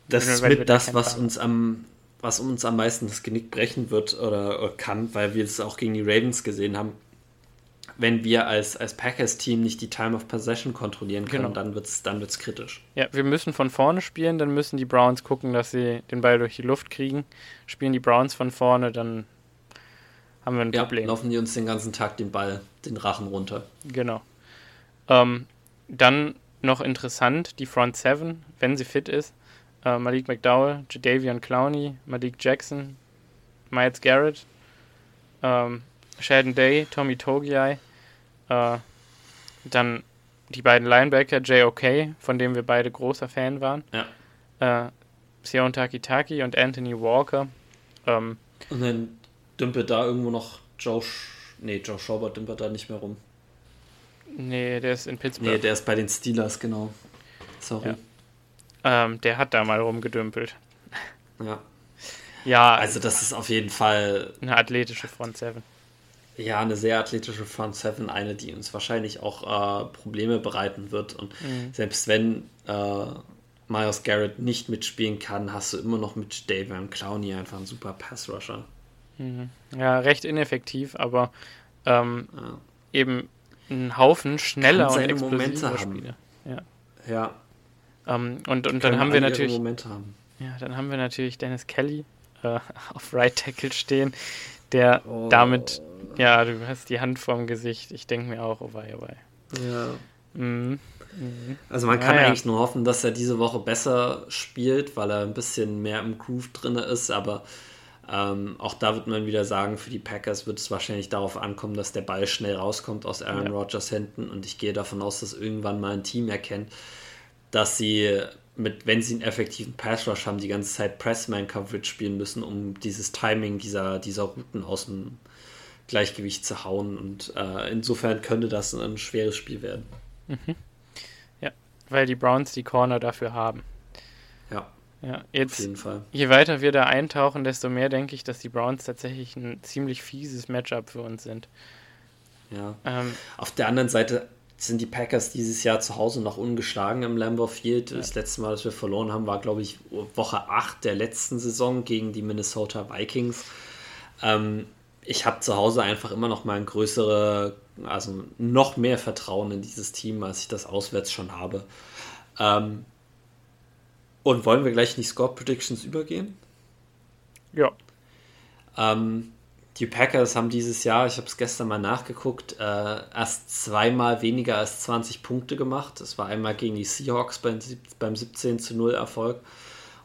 S1: Das ist mit
S2: da
S1: das, was uns am was uns am meisten das Genick brechen wird oder, oder kann, weil wir es auch gegen die Ravens gesehen haben. Wenn wir als, als Packers-Team nicht die Time of Possession kontrollieren können,
S2: Genau.
S1: dann wird es dann wird's kritisch.
S2: Ja, wir müssen von vorne spielen, dann müssen die Browns gucken, dass sie den Ball durch die Luft kriegen. Spielen die Browns von vorne, dann haben wir ein
S1: Ja,
S2: Problem.
S1: laufen die uns den ganzen Tag den Ball, den Rachen runter.
S2: Genau. Ähm, dann noch interessant, die Front Seven, wenn sie fit ist. Äh, Malik McDowell, Jadavion Clowney, Malik Jackson, Miles Garrett, ähm, Sheldon Day, Tommy Togiai, äh, dann die beiden Linebacker, J.O.K., von dem wir beide großer Fan waren,
S1: Ja.
S2: äh, Sion Takitaki und Anthony Walker. Ähm,
S1: Und dann dümpelt da irgendwo noch Joe. Nee, Joe Schobert dümpelt da nicht mehr rum.
S2: nee, der ist in Pittsburgh.
S1: Nee, der ist bei den Steelers, genau. Sorry.
S2: ähm, der hat da mal rumgedümpelt.
S1: Ja.
S2: Ja,
S1: Also, das ist auf jeden Fall
S2: eine athletische Front Seven.
S1: ja eine sehr athletische Front Seven, eine, die uns wahrscheinlich auch äh, Probleme bereiten wird. Und
S2: Mhm.
S1: selbst wenn äh, Miles Garrett nicht mitspielen kann, hast du immer noch mit Davian Clowney einfach einen super Pass-Rusher.
S2: Ja, recht ineffektiv, aber ähm,
S1: Ja.
S2: eben ein Haufen schneller und explosiver. Spieler. Ja.
S1: ja
S2: Ähm, und und dann haben wir natürlich,
S1: Momente haben.
S2: ja, dann haben wir natürlich Dennis Kelly äh, (laughs) auf Right Tackle stehen, der
S1: Oh.
S2: damit, ja, du hast die Hand vorm Gesicht. Ich denke mir auch, oh wei, oh wei.
S1: Ja.
S2: Mhm. Mhm.
S1: Also man kann
S2: Ja, ja.
S1: eigentlich nur hoffen, dass er diese Woche besser spielt, weil er ein bisschen mehr im Groove drin ist, aber Ähm, auch da wird man wieder sagen, für die Packers wird es wahrscheinlich darauf ankommen, dass der Ball schnell rauskommt aus Aaron ja. Rodgers Händen. Und ich gehe davon aus, dass irgendwann mal ein Team erkennt, dass sie mit, wenn sie einen effektiven Pass Rush haben, die ganze Zeit Pressman Coverage spielen müssen, um dieses Timing dieser, dieser Routen aus dem Gleichgewicht zu hauen. Und äh, insofern könnte das ein schweres Spiel werden.
S2: Mhm. Ja, weil die Browns die Corner dafür haben.
S1: Ja.
S2: Ja, jetzt, auf jeden Fall. je weiter wir da eintauchen, desto mehr denke ich, dass die Browns tatsächlich ein ziemlich fieses Matchup für uns sind.
S1: Ja. Ähm, auf der anderen Seite sind die Packers dieses Jahr zu Hause noch ungeschlagen im Lambeau Field. Ja. Das letzte Mal, dass wir verloren haben, war, glaube ich, Woche 8 der letzten Saison gegen die Minnesota Vikings. Ähm, ich habe zu Hause einfach immer noch mal ein größere, also noch mehr Vertrauen in dieses Team, als ich das auswärts schon habe. Ähm, und wollen wir gleich in die Score Predictions übergehen?
S2: Ja.
S1: Ähm, die Packers haben dieses Jahr, ich habe es gestern mal nachgeguckt, äh, erst zweimal weniger als 20 Punkte gemacht. Das war einmal gegen die Seahawks beim, beim 17 zu 0 Erfolg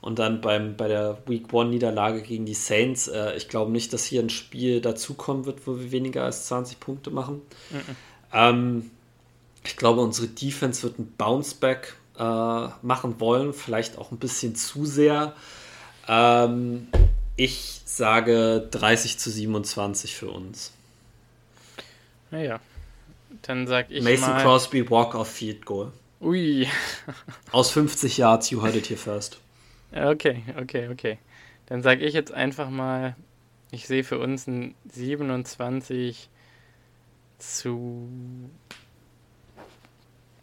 S1: und dann beim, bei der Week 1 Niederlage gegen die Saints. Äh, ich glaube nicht, dass hier ein Spiel dazukommen wird, wo wir weniger als 20 Punkte machen. Mhm. Ähm, ich glaube, unsere Defense wird ein Bounceback äh, machen wollen, vielleicht auch ein bisschen zu sehr. Ähm, ich sage 30 zu 27 für uns.
S2: Naja, dann sag ich
S1: Mason mal... Crosby Walk-off Field Goal.
S2: Ui.
S1: Aus 50 Yards, you heard it here first.
S2: Okay, okay, okay. Dann sage ich jetzt einfach mal, ich sehe für uns ein 27 zu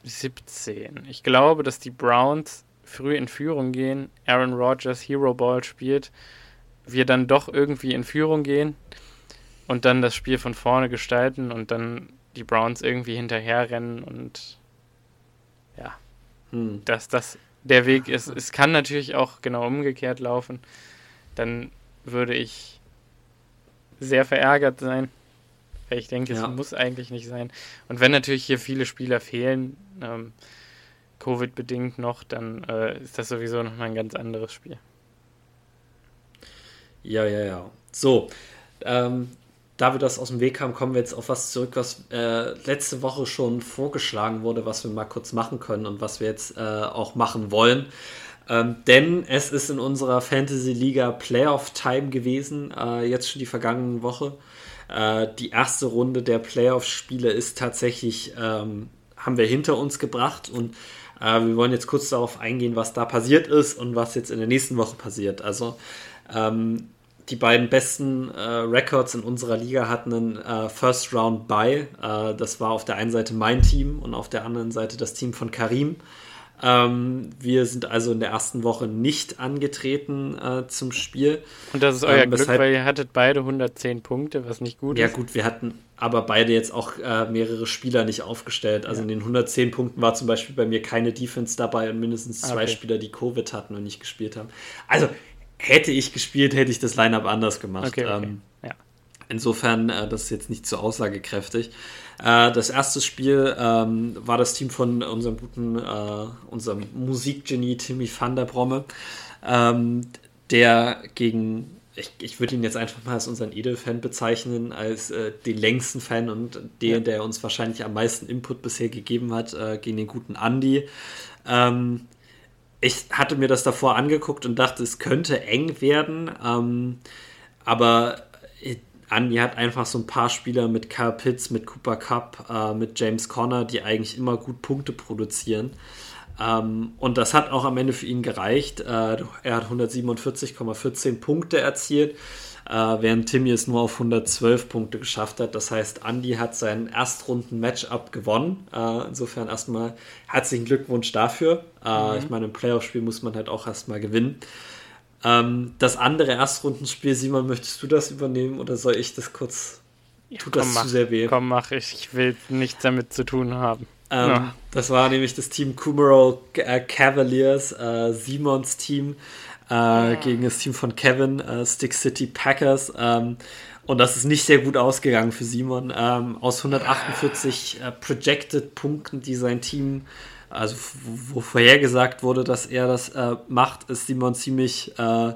S2: 17. Ich glaube, dass die Browns früh in Führung gehen, Aaron Rodgers Hero Ball spielt wir dann doch irgendwie in Führung gehen und dann das Spiel von vorne gestalten und dann die Browns irgendwie hinterherrennen und ja, hm. dass das der Weg ist. Es kann natürlich auch genau umgekehrt laufen. Dann würde ich sehr verärgert sein, weil ich denke, ja. es muss eigentlich nicht sein. Und wenn natürlich hier viele Spieler fehlen, ähm, Covid-bedingt noch, dann äh, ist das sowieso nochmal ein ganz anderes Spiel.
S1: Ja, ja, ja. So, ähm, da wir das aus dem Weg haben, kommen wir jetzt auf was zurück, was äh, letzte Woche schon vorgeschlagen wurde, was wir mal kurz machen können und was wir jetzt äh, auch machen wollen. Ähm, denn es ist in unserer Fantasy Liga Playoff Time gewesen, äh, jetzt schon die vergangene Woche. Äh, die erste Runde der Playoff-Spiele ist tatsächlich, ähm, haben wir hinter uns gebracht und äh, wir wollen jetzt kurz darauf eingehen, was da passiert ist und was jetzt in der nächsten Woche passiert. Also ähm, die beiden besten äh, Records in unserer Liga hatten einen äh, First Round Bye. Äh, das war auf der einen Seite mein Team und auf der anderen Seite das Team von Karim. Ähm, wir sind also in der ersten Woche nicht angetreten äh, zum Spiel.
S2: Und das ist euer ähm, Glück, weil ihr hattet beide 110 Punkte, was nicht gut
S1: ja,
S2: ist.
S1: Ja gut, wir hatten aber beide jetzt auch äh, mehrere Spieler nicht aufgestellt. Also ja. in den 110 Punkten war zum Beispiel bei mir keine Defense dabei und mindestens zwei okay. Spieler, die Covid hatten und nicht gespielt haben. Also hätte ich gespielt, hätte ich das Line-Up anders gemacht. Okay, okay. Ähm, ja. Insofern, äh, das ist jetzt nicht so aussagekräftig. Äh, das erste Spiel ähm, war das Team von unserem guten, äh, unserem Musikgenie Timmy van der Bromme, ähm, der gegen, ich, ich würde ihn jetzt einfach mal als unseren Edel-Fan bezeichnen, als äh, den längsten Fan und den, ja. der uns wahrscheinlich am meisten Input bisher gegeben hat, äh, gegen den guten Andy. Ähm, ich hatte mir das davor angeguckt und dachte, es könnte eng werden. Ähm, aber Andi hat einfach so ein paar Spieler mit Kyle Pitts, mit Cooper Cup, äh, mit James Conner, die eigentlich immer gut Punkte produzieren. Ähm, und das hat auch am Ende für ihn gereicht. Äh, er hat 147,14 Punkte erzielt äh, während Timmy es nur auf 112 Punkte geschafft hat. Das heißt, Andy hat seinen Erstrunden-Matchup gewonnen. Äh, insofern erstmal herzlichen Glückwunsch dafür. Äh, mhm. Ich meine, im Playoff-Spiel muss man halt auch erstmal gewinnen. Ähm, das andere Erstrundenspiel, Simon, möchtest du das übernehmen oder soll ich das kurz?
S2: Ja, Tut komm, das mach, zu sehr weh? Komm, mach ich. Ich will nichts damit zu tun haben.
S1: Ähm, ja. Das war nämlich das Team Kumaro äh, Cavaliers, äh, Simons Team äh, gegen das Team von Kevin, äh, Stick City Packers. Ähm, und das ist nicht sehr gut ausgegangen für Simon. Ähm, aus 148 äh, Projected Punkten, die sein Team, also wo vorhergesagt wurde, dass er das äh, macht, ist Simon ziemlich äh,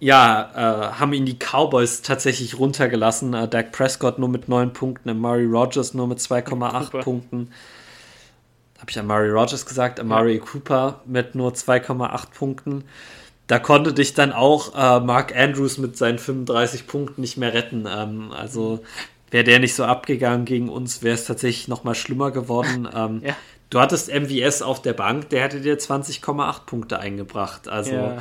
S1: ja, äh, haben ihn die Cowboys tatsächlich runtergelassen. Äh, Dak Prescott nur mit 9 Punkten, Amari Rogers nur mit 2,8 Punkten. Habe ich Amari Rogers gesagt? Amari ja. Cooper mit nur 2,8 Punkten. Da konnte dich dann auch äh, Mark Andrews mit seinen 35 Punkten nicht mehr retten. Ähm, also wäre der nicht so abgegangen gegen uns, wäre es tatsächlich noch mal schlimmer geworden. Ähm, ja. Du hattest MVS auf der Bank, der hätte dir 20,8 Punkte eingebracht. Also ja.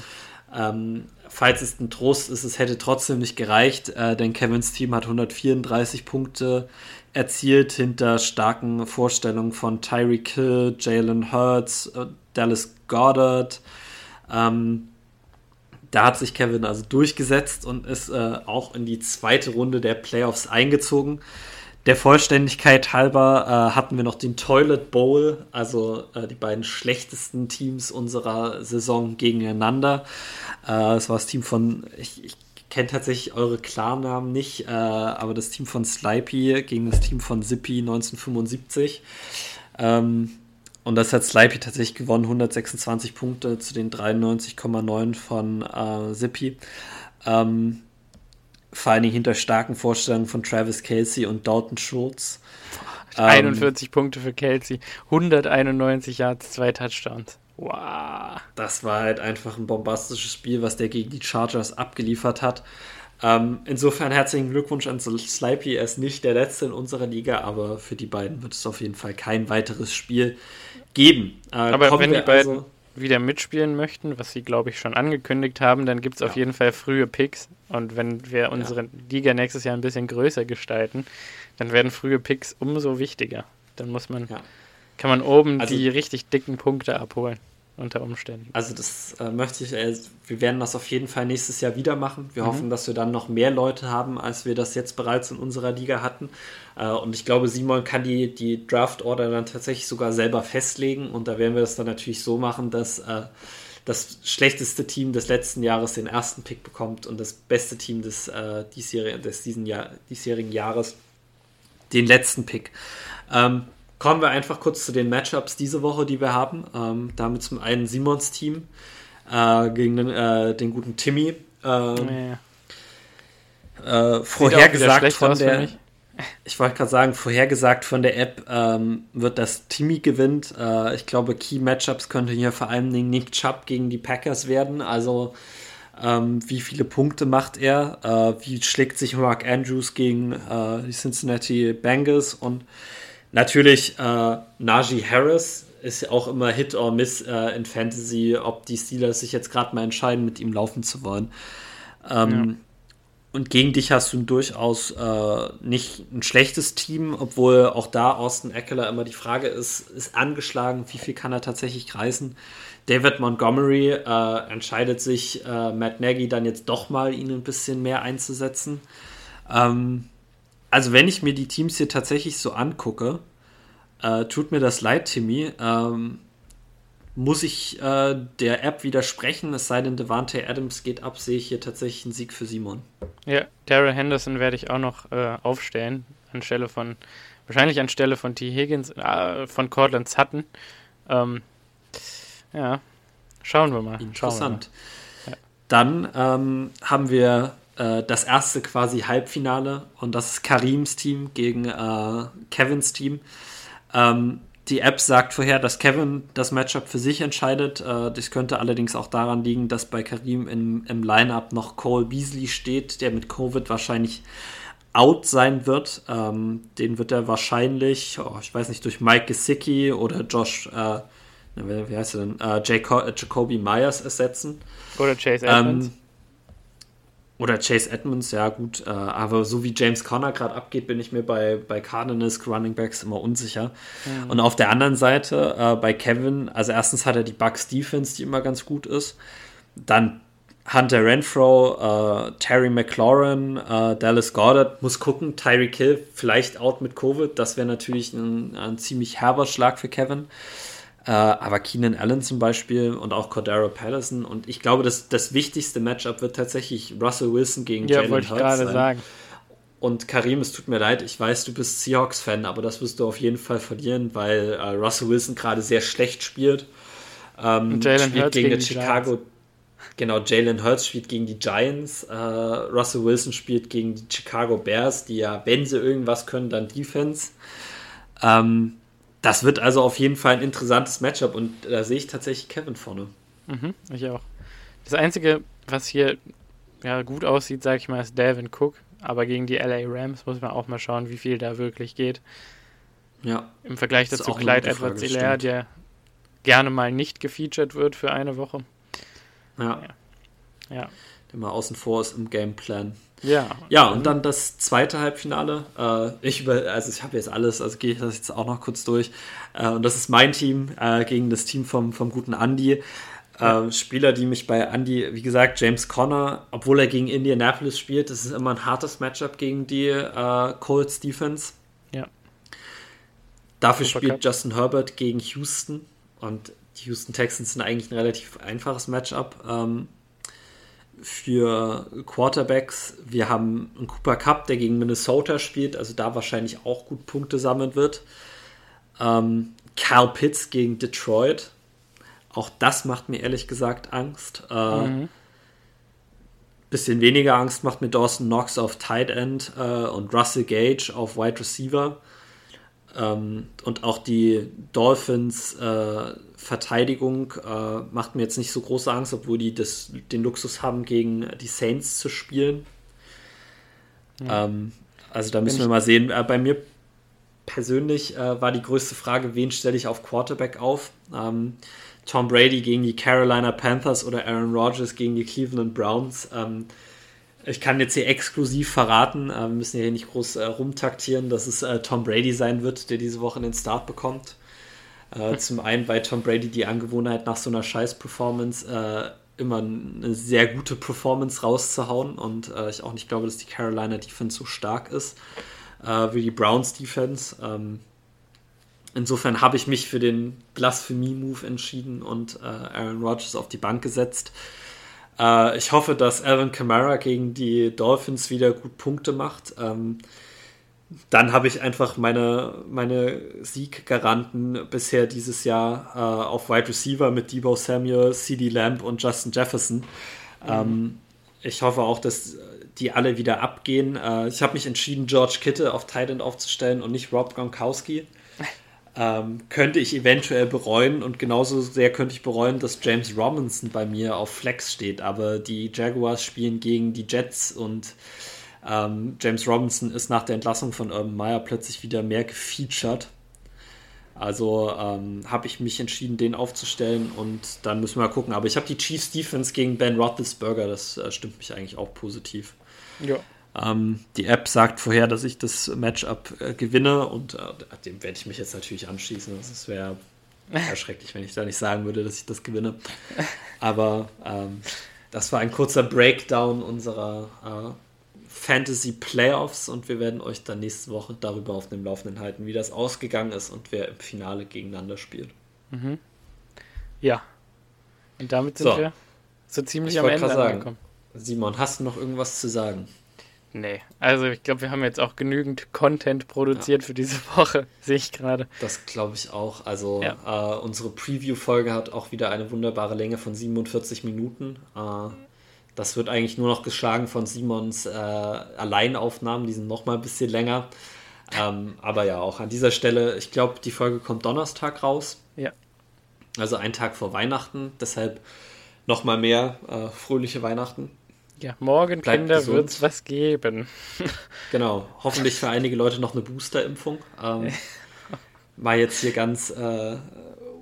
S1: ähm, falls es ein Trost ist, es hätte trotzdem nicht gereicht, äh, denn Kevins Team hat 134 Punkte erzielt hinter starken Vorstellungen von Tyreek Hill, Jalen Hurts, äh, Dallas Goddard. Ähm, da hat sich Kevin also durchgesetzt und ist äh, auch in die zweite Runde der Playoffs eingezogen. Der Vollständigkeit halber äh, hatten wir noch den Toilet Bowl, also äh, die beiden schlechtesten Teams unserer Saison gegeneinander. Äh, es war das Team von, ich, ich kenne tatsächlich eure Klarnamen nicht, äh, aber das Team von Slipey gegen das Team von Zippy 1975. Ähm, und das hat Slipey tatsächlich gewonnen, 126 Punkte zu den 93,9 von äh, Zippy. Ähm, vor allen Dingen hinter starken Vorstellungen von Travis Kelsey und Dalton Schultz.
S2: 41 ähm, Punkte für Kelsey, 191 Yards, zwei Touchdowns.
S1: Wow. Das war halt einfach ein bombastisches Spiel, was der gegen die Chargers abgeliefert hat. Ähm, insofern herzlichen Glückwunsch an Slipey. Er ist nicht der Letzte in unserer Liga, aber für die beiden wird es auf jeden Fall kein weiteres Spiel geben.
S2: Äh, aber wenn die beiden also wieder mitspielen möchten, was sie, glaube ich, schon angekündigt haben, dann gibt es ja. auf jeden Fall frühe Picks. Und wenn wir unsere ja. Liga nächstes Jahr ein bisschen größer gestalten, dann werden frühe Picks umso wichtiger. Dann muss man, ja. kann man oben also, die richtig dicken Punkte abholen unter Umständen.
S1: Also das äh, möchte ich, äh, wir werden das auf jeden Fall nächstes Jahr wieder machen. Wir mhm. hoffen, dass wir dann noch mehr Leute haben, als wir das jetzt bereits in unserer Liga hatten. Äh, und ich glaube, Simon kann die, die Draft-Order dann tatsächlich sogar selber festlegen. Und da werden wir das dann natürlich so machen, dass äh, das schlechteste Team des letzten Jahres den ersten Pick bekommt und das beste Team des, äh, diesjährigen, des diesen Jahr, diesjährigen Jahres den letzten Pick. Ähm, Kommen wir einfach kurz zu den Matchups diese Woche, die wir haben. Ähm, damit zum einen Simons Team äh, gegen den, äh, den, guten Timmy. Ähm, ja. äh, vorhergesagt von der. Ich wollte gerade sagen, vorhergesagt von der App ähm, wird das Timmy gewinnt. Äh, ich glaube, Key Matchups könnte hier vor allen Dingen Nick Chubb gegen die Packers werden. Also ähm, wie viele Punkte macht er? Äh, wie schlägt sich Mark Andrews gegen äh, die Cincinnati Bengals und Natürlich äh, Najee Harris ist auch immer Hit or Miss äh, in Fantasy, ob die Steelers sich jetzt gerade mal entscheiden, mit ihm laufen zu wollen. Ähm, ja. Und gegen dich hast du durchaus äh, nicht ein schlechtes Team, obwohl auch da Austin Eckler immer die Frage ist, ist angeschlagen, wie viel kann er tatsächlich reißen? David Montgomery äh, entscheidet sich, äh, Matt Nagy dann jetzt doch mal ihn ein bisschen mehr einzusetzen. Ähm, also wenn ich mir die Teams hier tatsächlich so angucke, äh, tut mir das leid, Timmy. Ähm, muss ich äh, der App widersprechen, es sei denn, Devante Adams geht ab, sehe ich hier tatsächlich einen Sieg für Simon.
S2: Ja, Daryl Henderson werde ich auch noch äh, aufstellen, anstelle von, wahrscheinlich anstelle von T. Higgins, äh, von Cortland Sutton. Ähm, ja, schauen wir mal.
S1: Interessant. Wir mal. Ja. Dann ähm, haben wir äh, das erste quasi Halbfinale und das ist Karims Team gegen äh, Kevins Team. Ähm, die App sagt vorher, dass Kevin das Matchup für sich entscheidet. Äh, das könnte allerdings auch daran liegen, dass bei Karim im, im Lineup noch Cole Beasley steht, der mit Covid wahrscheinlich out sein wird. Ähm, den wird er wahrscheinlich, oh, ich weiß nicht, durch Mike Gesicki oder Josh, äh, wie heißt er denn, äh, Jaco Jacoby Myers ersetzen.
S2: Oder Chase Edmonds. Ähm,
S1: oder Chase Edmonds, ja gut, äh, aber so wie James Conner gerade abgeht, bin ich mir bei, bei Cardinals Running Backs immer unsicher. Mhm. Und auf der anderen Seite äh, bei Kevin, also erstens hat er die Bucks Defense, die immer ganz gut ist. Dann Hunter Renfro, äh, Terry McLaurin, äh, Dallas Goddard, muss gucken, Tyreek Hill vielleicht out mit Covid, das wäre natürlich ein, ein ziemlich herber Schlag für Kevin. Äh, aber Keenan Allen zum Beispiel und auch Cordero Patterson. Und ich glaube, das, das wichtigste Matchup wird tatsächlich Russell Wilson gegen ja, Jalen Hurts sein. Sagen. Und Karim, es tut mir leid, ich weiß, du bist Seahawks-Fan, aber das wirst du auf jeden Fall verlieren, weil äh, Russell Wilson gerade sehr schlecht spielt. Ähm, spielt gegen, gegen Chicago. Genau, Jalen Hurts spielt gegen die Giants, äh, Russell Wilson spielt gegen die Chicago Bears, die ja, wenn sie irgendwas können, dann Defense. Ähm, das wird also auf jeden Fall ein interessantes Matchup und da sehe ich tatsächlich Kevin vorne.
S2: Mhm, ich auch. Das Einzige, was hier ja, gut aussieht, sage ich mal, ist Dalvin Cook. Aber gegen die LA Rams muss man auch mal schauen, wie viel da wirklich geht.
S1: Ja.
S2: Im Vergleich dazu Clyde Edwards Hilaire, der gerne mal nicht gefeatured wird für eine Woche.
S1: Ja. ja. ja. Der mal außen vor ist im Gameplan.
S2: Ja.
S1: Ja, und dann das zweite Halbfinale. Äh, ich über, also ich habe jetzt alles, also gehe ich das jetzt auch noch kurz durch. Äh, und das ist mein Team äh, gegen das Team vom, vom guten Andy. Äh, Spieler, die mich bei Andy, wie gesagt, James Conner, obwohl er gegen Indianapolis spielt, das ist immer ein hartes Matchup gegen die äh, Colts Defense.
S2: Ja.
S1: Dafür Super spielt Cup. Justin Herbert gegen Houston und die Houston Texans sind eigentlich ein relativ einfaches Matchup. Ähm, für Quarterbacks. Wir haben einen Cooper Cup, der gegen Minnesota spielt, also da wahrscheinlich auch gut Punkte sammeln wird. Ähm, Kyle Pitts gegen Detroit. Auch das macht mir ehrlich gesagt Angst. Äh, mhm. Bisschen weniger Angst macht mir Dawson Knox auf Tight End äh, und Russell Gage auf Wide Receiver. Ähm, und auch die Dolphins äh, Verteidigung äh, macht mir jetzt nicht so große Angst, obwohl die das, den Luxus haben, gegen die Saints zu spielen. Ja. Ähm, also da müssen wir mal sehen. Äh, bei mir persönlich äh, war die größte Frage, wen stelle ich auf Quarterback auf? Ähm, Tom Brady gegen die Carolina Panthers oder Aaron Rodgers gegen die Cleveland Browns. Ich kann jetzt hier exklusiv verraten, äh, wir müssen hier nicht groß äh, rumtaktieren, dass es äh, Tom Brady sein wird, der diese Woche den Start bekommt. Äh, zum einen, weil Tom Brady die Angewohnheit nach so einer Scheiß-Performance äh, immer eine sehr gute Performance rauszuhauen und äh, ich auch nicht glaube, dass die Carolina Defense so stark ist wie die Browns Defense. Ähm, insofern habe ich mich für den Blasphemie-Move entschieden und Aaron Rodgers auf die Bank gesetzt. Äh, ich hoffe, dass Alvin Kamara gegen die Dolphins wieder gut Punkte macht. Ähm, dann habe ich einfach meine, meine Sieggaranten bisher dieses Jahr äh, auf Wide Receiver mit Debo Samuel, CD Lamb und Justin Jefferson. Mhm. Ähm, ich hoffe auch, dass die alle wieder abgehen. Äh, ich habe mich entschieden, George Kittle auf Titan aufzustellen und nicht Rob Gronkowski ähm, könnte ich eventuell bereuen und genauso sehr könnte ich bereuen, dass James Robinson bei mir auf Flex steht. Aber die Jaguars spielen gegen die Jets und ähm, James Robinson ist nach der Entlassung von Urban Meyer plötzlich wieder mehr gefeatured. Also ähm, habe ich mich entschieden, den aufzustellen und dann müssen wir mal gucken. Aber ich habe die Chiefs Defense gegen Ben Roethlisberger, das äh, stimmt mich eigentlich auch positiv.
S2: Ja.
S1: Ähm, die App sagt vorher, dass ich das Matchup äh, gewinne und äh, dem werde ich mich jetzt natürlich anschließen. Das wäre erschrecklich, (laughs) wenn ich da nicht sagen würde, dass ich das gewinne. Aber ähm, das war ein kurzer Breakdown unserer äh, Fantasy Playoffs und wir werden euch dann nächste Woche darüber auf dem Laufenden halten, wie das ausgegangen ist und wer im Finale gegeneinander spielt.
S2: Mhm. Ja. Und damit sind so. wir so ziemlich ich am Ende
S1: angekommen. Simon, hast du noch irgendwas zu sagen?
S2: Nee, also ich glaube, wir haben jetzt auch genügend Content produziert ja. für diese Woche, (laughs) sehe ich gerade.
S1: Das glaube ich auch. Also ja. äh, unsere Preview-Folge hat auch wieder eine wunderbare Länge von 47 Minuten. Äh, das wird eigentlich nur noch geschlagen von Simons äh, Alleinaufnahmen, die sind nochmal ein bisschen länger. Ähm, aber ja, auch an dieser Stelle, ich glaube, die Folge kommt Donnerstag raus.
S2: Ja.
S1: Also einen Tag vor Weihnachten, deshalb nochmal mehr äh, fröhliche Weihnachten.
S2: Ja, morgen, Bleibt Kinder, wird es was geben. (laughs)
S1: genau, hoffentlich für einige Leute noch eine Booster-Impfung. Ähm, (laughs) war jetzt hier ganz äh,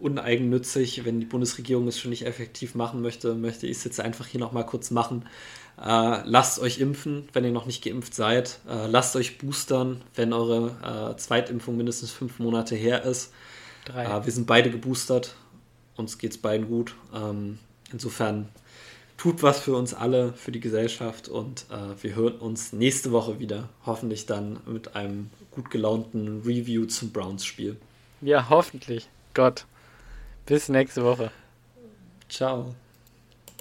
S1: uneigennützig, wenn die Bundesregierung es schon nicht effektiv machen möchte, möchte ich es jetzt einfach hier nochmal kurz machen. Äh, lasst euch impfen, wenn ihr noch nicht geimpft seid. Äh, lasst euch boostern, wenn eure äh, Zweitimpfung mindestens fünf Monate her ist. Äh, wir sind beide geboostert. Uns geht es beiden gut. Ähm, insofern tut was für uns alle, für die Gesellschaft und äh, wir hören uns nächste Woche wieder. Hoffentlich dann mit einem gut gelaunten Review zum Browns-Spiel.
S2: Ja, hoffentlich. Gott. Bis nächste Woche.
S1: Ciao.